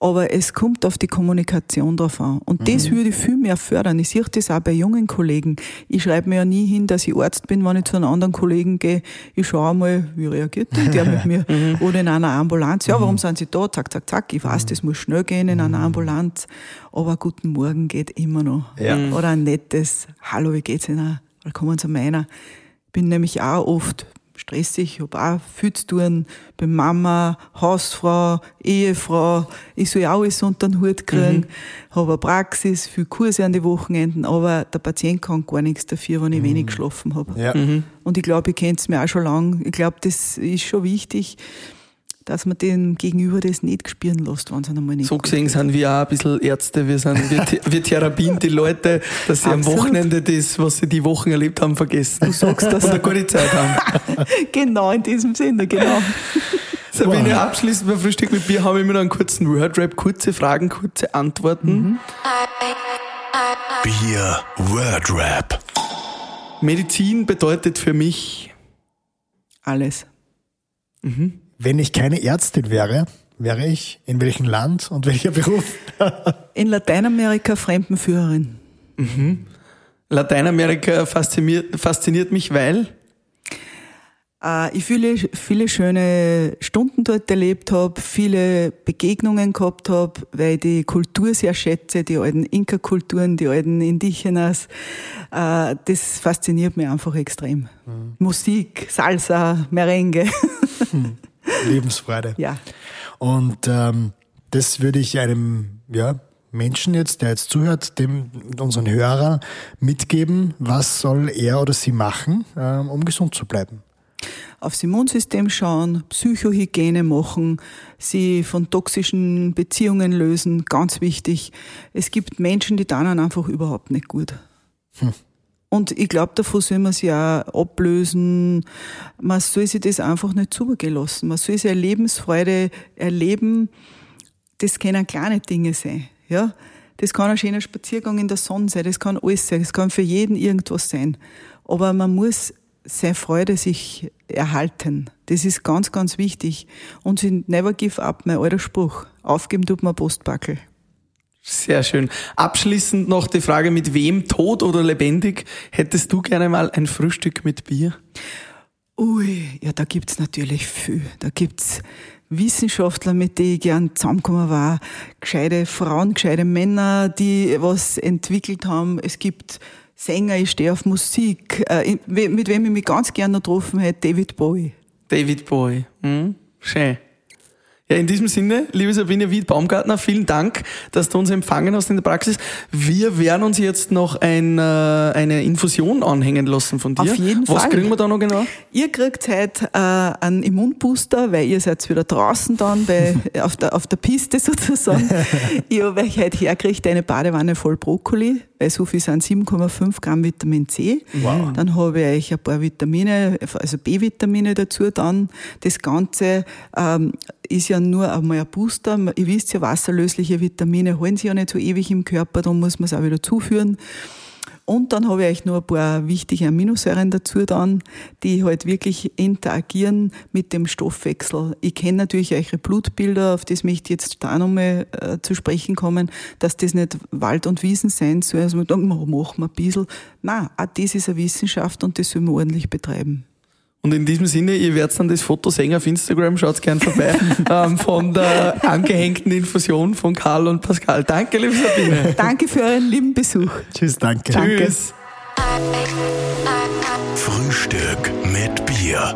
Aber es kommt auf die Kommunikation drauf an. Und mhm. das würde ich viel mehr fördern. Ich sehe das auch bei jungen Kollegen. Ich schreibe mir ja nie hin, dass ich Arzt bin, wenn ich zu einem anderen Kollegen gehe. Ich schaue mal, wie reagiert der mit mir. Mhm. Oder in einer Ambulanz. Ja, warum mhm. sind Sie da? Zack, zack, zack. Ich weiß, mhm. das muss schnell gehen in einer Ambulanz. Aber guten Morgen geht immer noch. Ja. Oder ein nettes Hallo, wie geht's Ihnen? Willkommen zu meiner. Bin nämlich auch oft stressig, ich habe auch viel zu tun, bin Mama, Hausfrau, Ehefrau, ich soll auch alles unter den Hut kriegen, mhm. habe eine Praxis, viel Kurse an die Wochenenden, aber der Patient kann gar nichts dafür, wenn ich mhm. wenig geschlafen habe. Ja. Mhm. Und ich glaube, ihr kennt es mir auch schon lange, ich glaube, das ist schon wichtig, dass man den Gegenüber das nicht spüren lässt, wenn es einmal nicht So gesehen sind wir auch ein bisschen Ärzte, wir, sind, wir, wir therapien die Leute, dass sie Absolut. am Wochenende das, was sie die Wochen erlebt haben, vergessen. Du sagst das. Und eine gute Zeit haben. genau, in diesem Sinne, genau. Sabine, wow. abschließend beim Frühstück mit Bier haben wir immer noch einen kurzen Wordrap, kurze Fragen, kurze Antworten. Mhm. Bier Wordrap. Medizin bedeutet für mich alles. Mhm. Wenn ich keine Ärztin wäre, wäre ich in welchem Land und welcher Beruf? in Lateinamerika Fremdenführerin. Mhm. Lateinamerika fasziniert, fasziniert mich, weil? Äh, ich viele, viele schöne Stunden dort erlebt habe, viele Begegnungen gehabt habe, weil ich die Kultur sehr schätze, die alten Inka-Kulturen, die alten Indigenas. Äh, das fasziniert mich einfach extrem. Mhm. Musik, Salsa, Merengue. Mhm. Lebensfreude. Ja. Und ähm, das würde ich einem ja, Menschen jetzt, der jetzt zuhört, dem unseren Hörer mitgeben. Was soll er oder sie machen, ähm, um gesund zu bleiben? Aufs Immunsystem schauen, Psychohygiene machen, sie von toxischen Beziehungen lösen, ganz wichtig. Es gibt Menschen, die dann einfach überhaupt nicht gut. Hm. Und ich glaube, davon soll man sich auch ablösen. Man soll sich das einfach nicht zugehen lassen. Man soll sich eine Lebensfreude erleben. Das können kleine Dinge sein. Ja? Das kann ein schöner Spaziergang in der Sonne sein. Das kann alles sein. Das kann für jeden irgendwas sein. Aber man muss seine Freude sich erhalten. Das ist ganz, ganz wichtig. Und never give up, mein alter Spruch. Aufgeben tut man Postbackel. Sehr schön. Abschließend noch die Frage, mit wem, tot oder lebendig, hättest du gerne mal ein Frühstück mit Bier? Ui, ja, da gibt's natürlich viel. Da gibt's Wissenschaftler, mit denen ich gern zusammengekommen war, gescheite Frauen, gescheite Männer, die was entwickelt haben. Es gibt Sänger, ich stehe auf Musik. Äh, mit wem ich mich ganz gern noch getroffen hätte, David Bowie. David Bowie, hm? schön. Ja, in diesem Sinne, liebe Sabine Wied-Baumgartner, vielen Dank, dass du uns empfangen hast in der Praxis. Wir werden uns jetzt noch ein, äh, eine Infusion anhängen lassen von dir. Auf jeden Was Fall. Was kriegen wir da noch genau? Ihr kriegt heute äh, einen Immunbooster, weil ihr seid wieder draußen dann bei, auf, der, auf der Piste sozusagen. ich habe euch heute hergekriegt eine Badewanne voll Brokkoli, weil so viel sind 7,5 Gramm Vitamin C. Wow. Dann habe ich euch ein paar Vitamine, also B-Vitamine dazu dann. Das Ganze ähm, ist ja nur einmal ein Booster. Ihr wisst ja, wasserlösliche Vitamine holen sich ja nicht so ewig im Körper, da muss man es auch wieder zuführen. Und dann habe ich euch noch ein paar wichtige Aminosäuren dazu dann, die halt wirklich interagieren mit dem Stoffwechsel. Ich kenne natürlich eure Blutbilder, auf das möchte ich jetzt da nochmal äh, zu sprechen kommen, dass das nicht Wald und Wiesen sein soll. Also man denkt, machen wir ein bisschen. Nein, auch das ist eine Wissenschaft und das soll man ordentlich betreiben. Und in diesem Sinne, ihr werdet dann das Foto sehen auf Instagram, schaut gern vorbei, ähm, von der angehängten Infusion von Karl und Pascal. Danke, liebe Sabine. Danke für euren lieben Besuch. Tschüss, danke. Tschüss. Frühstück mit Bier.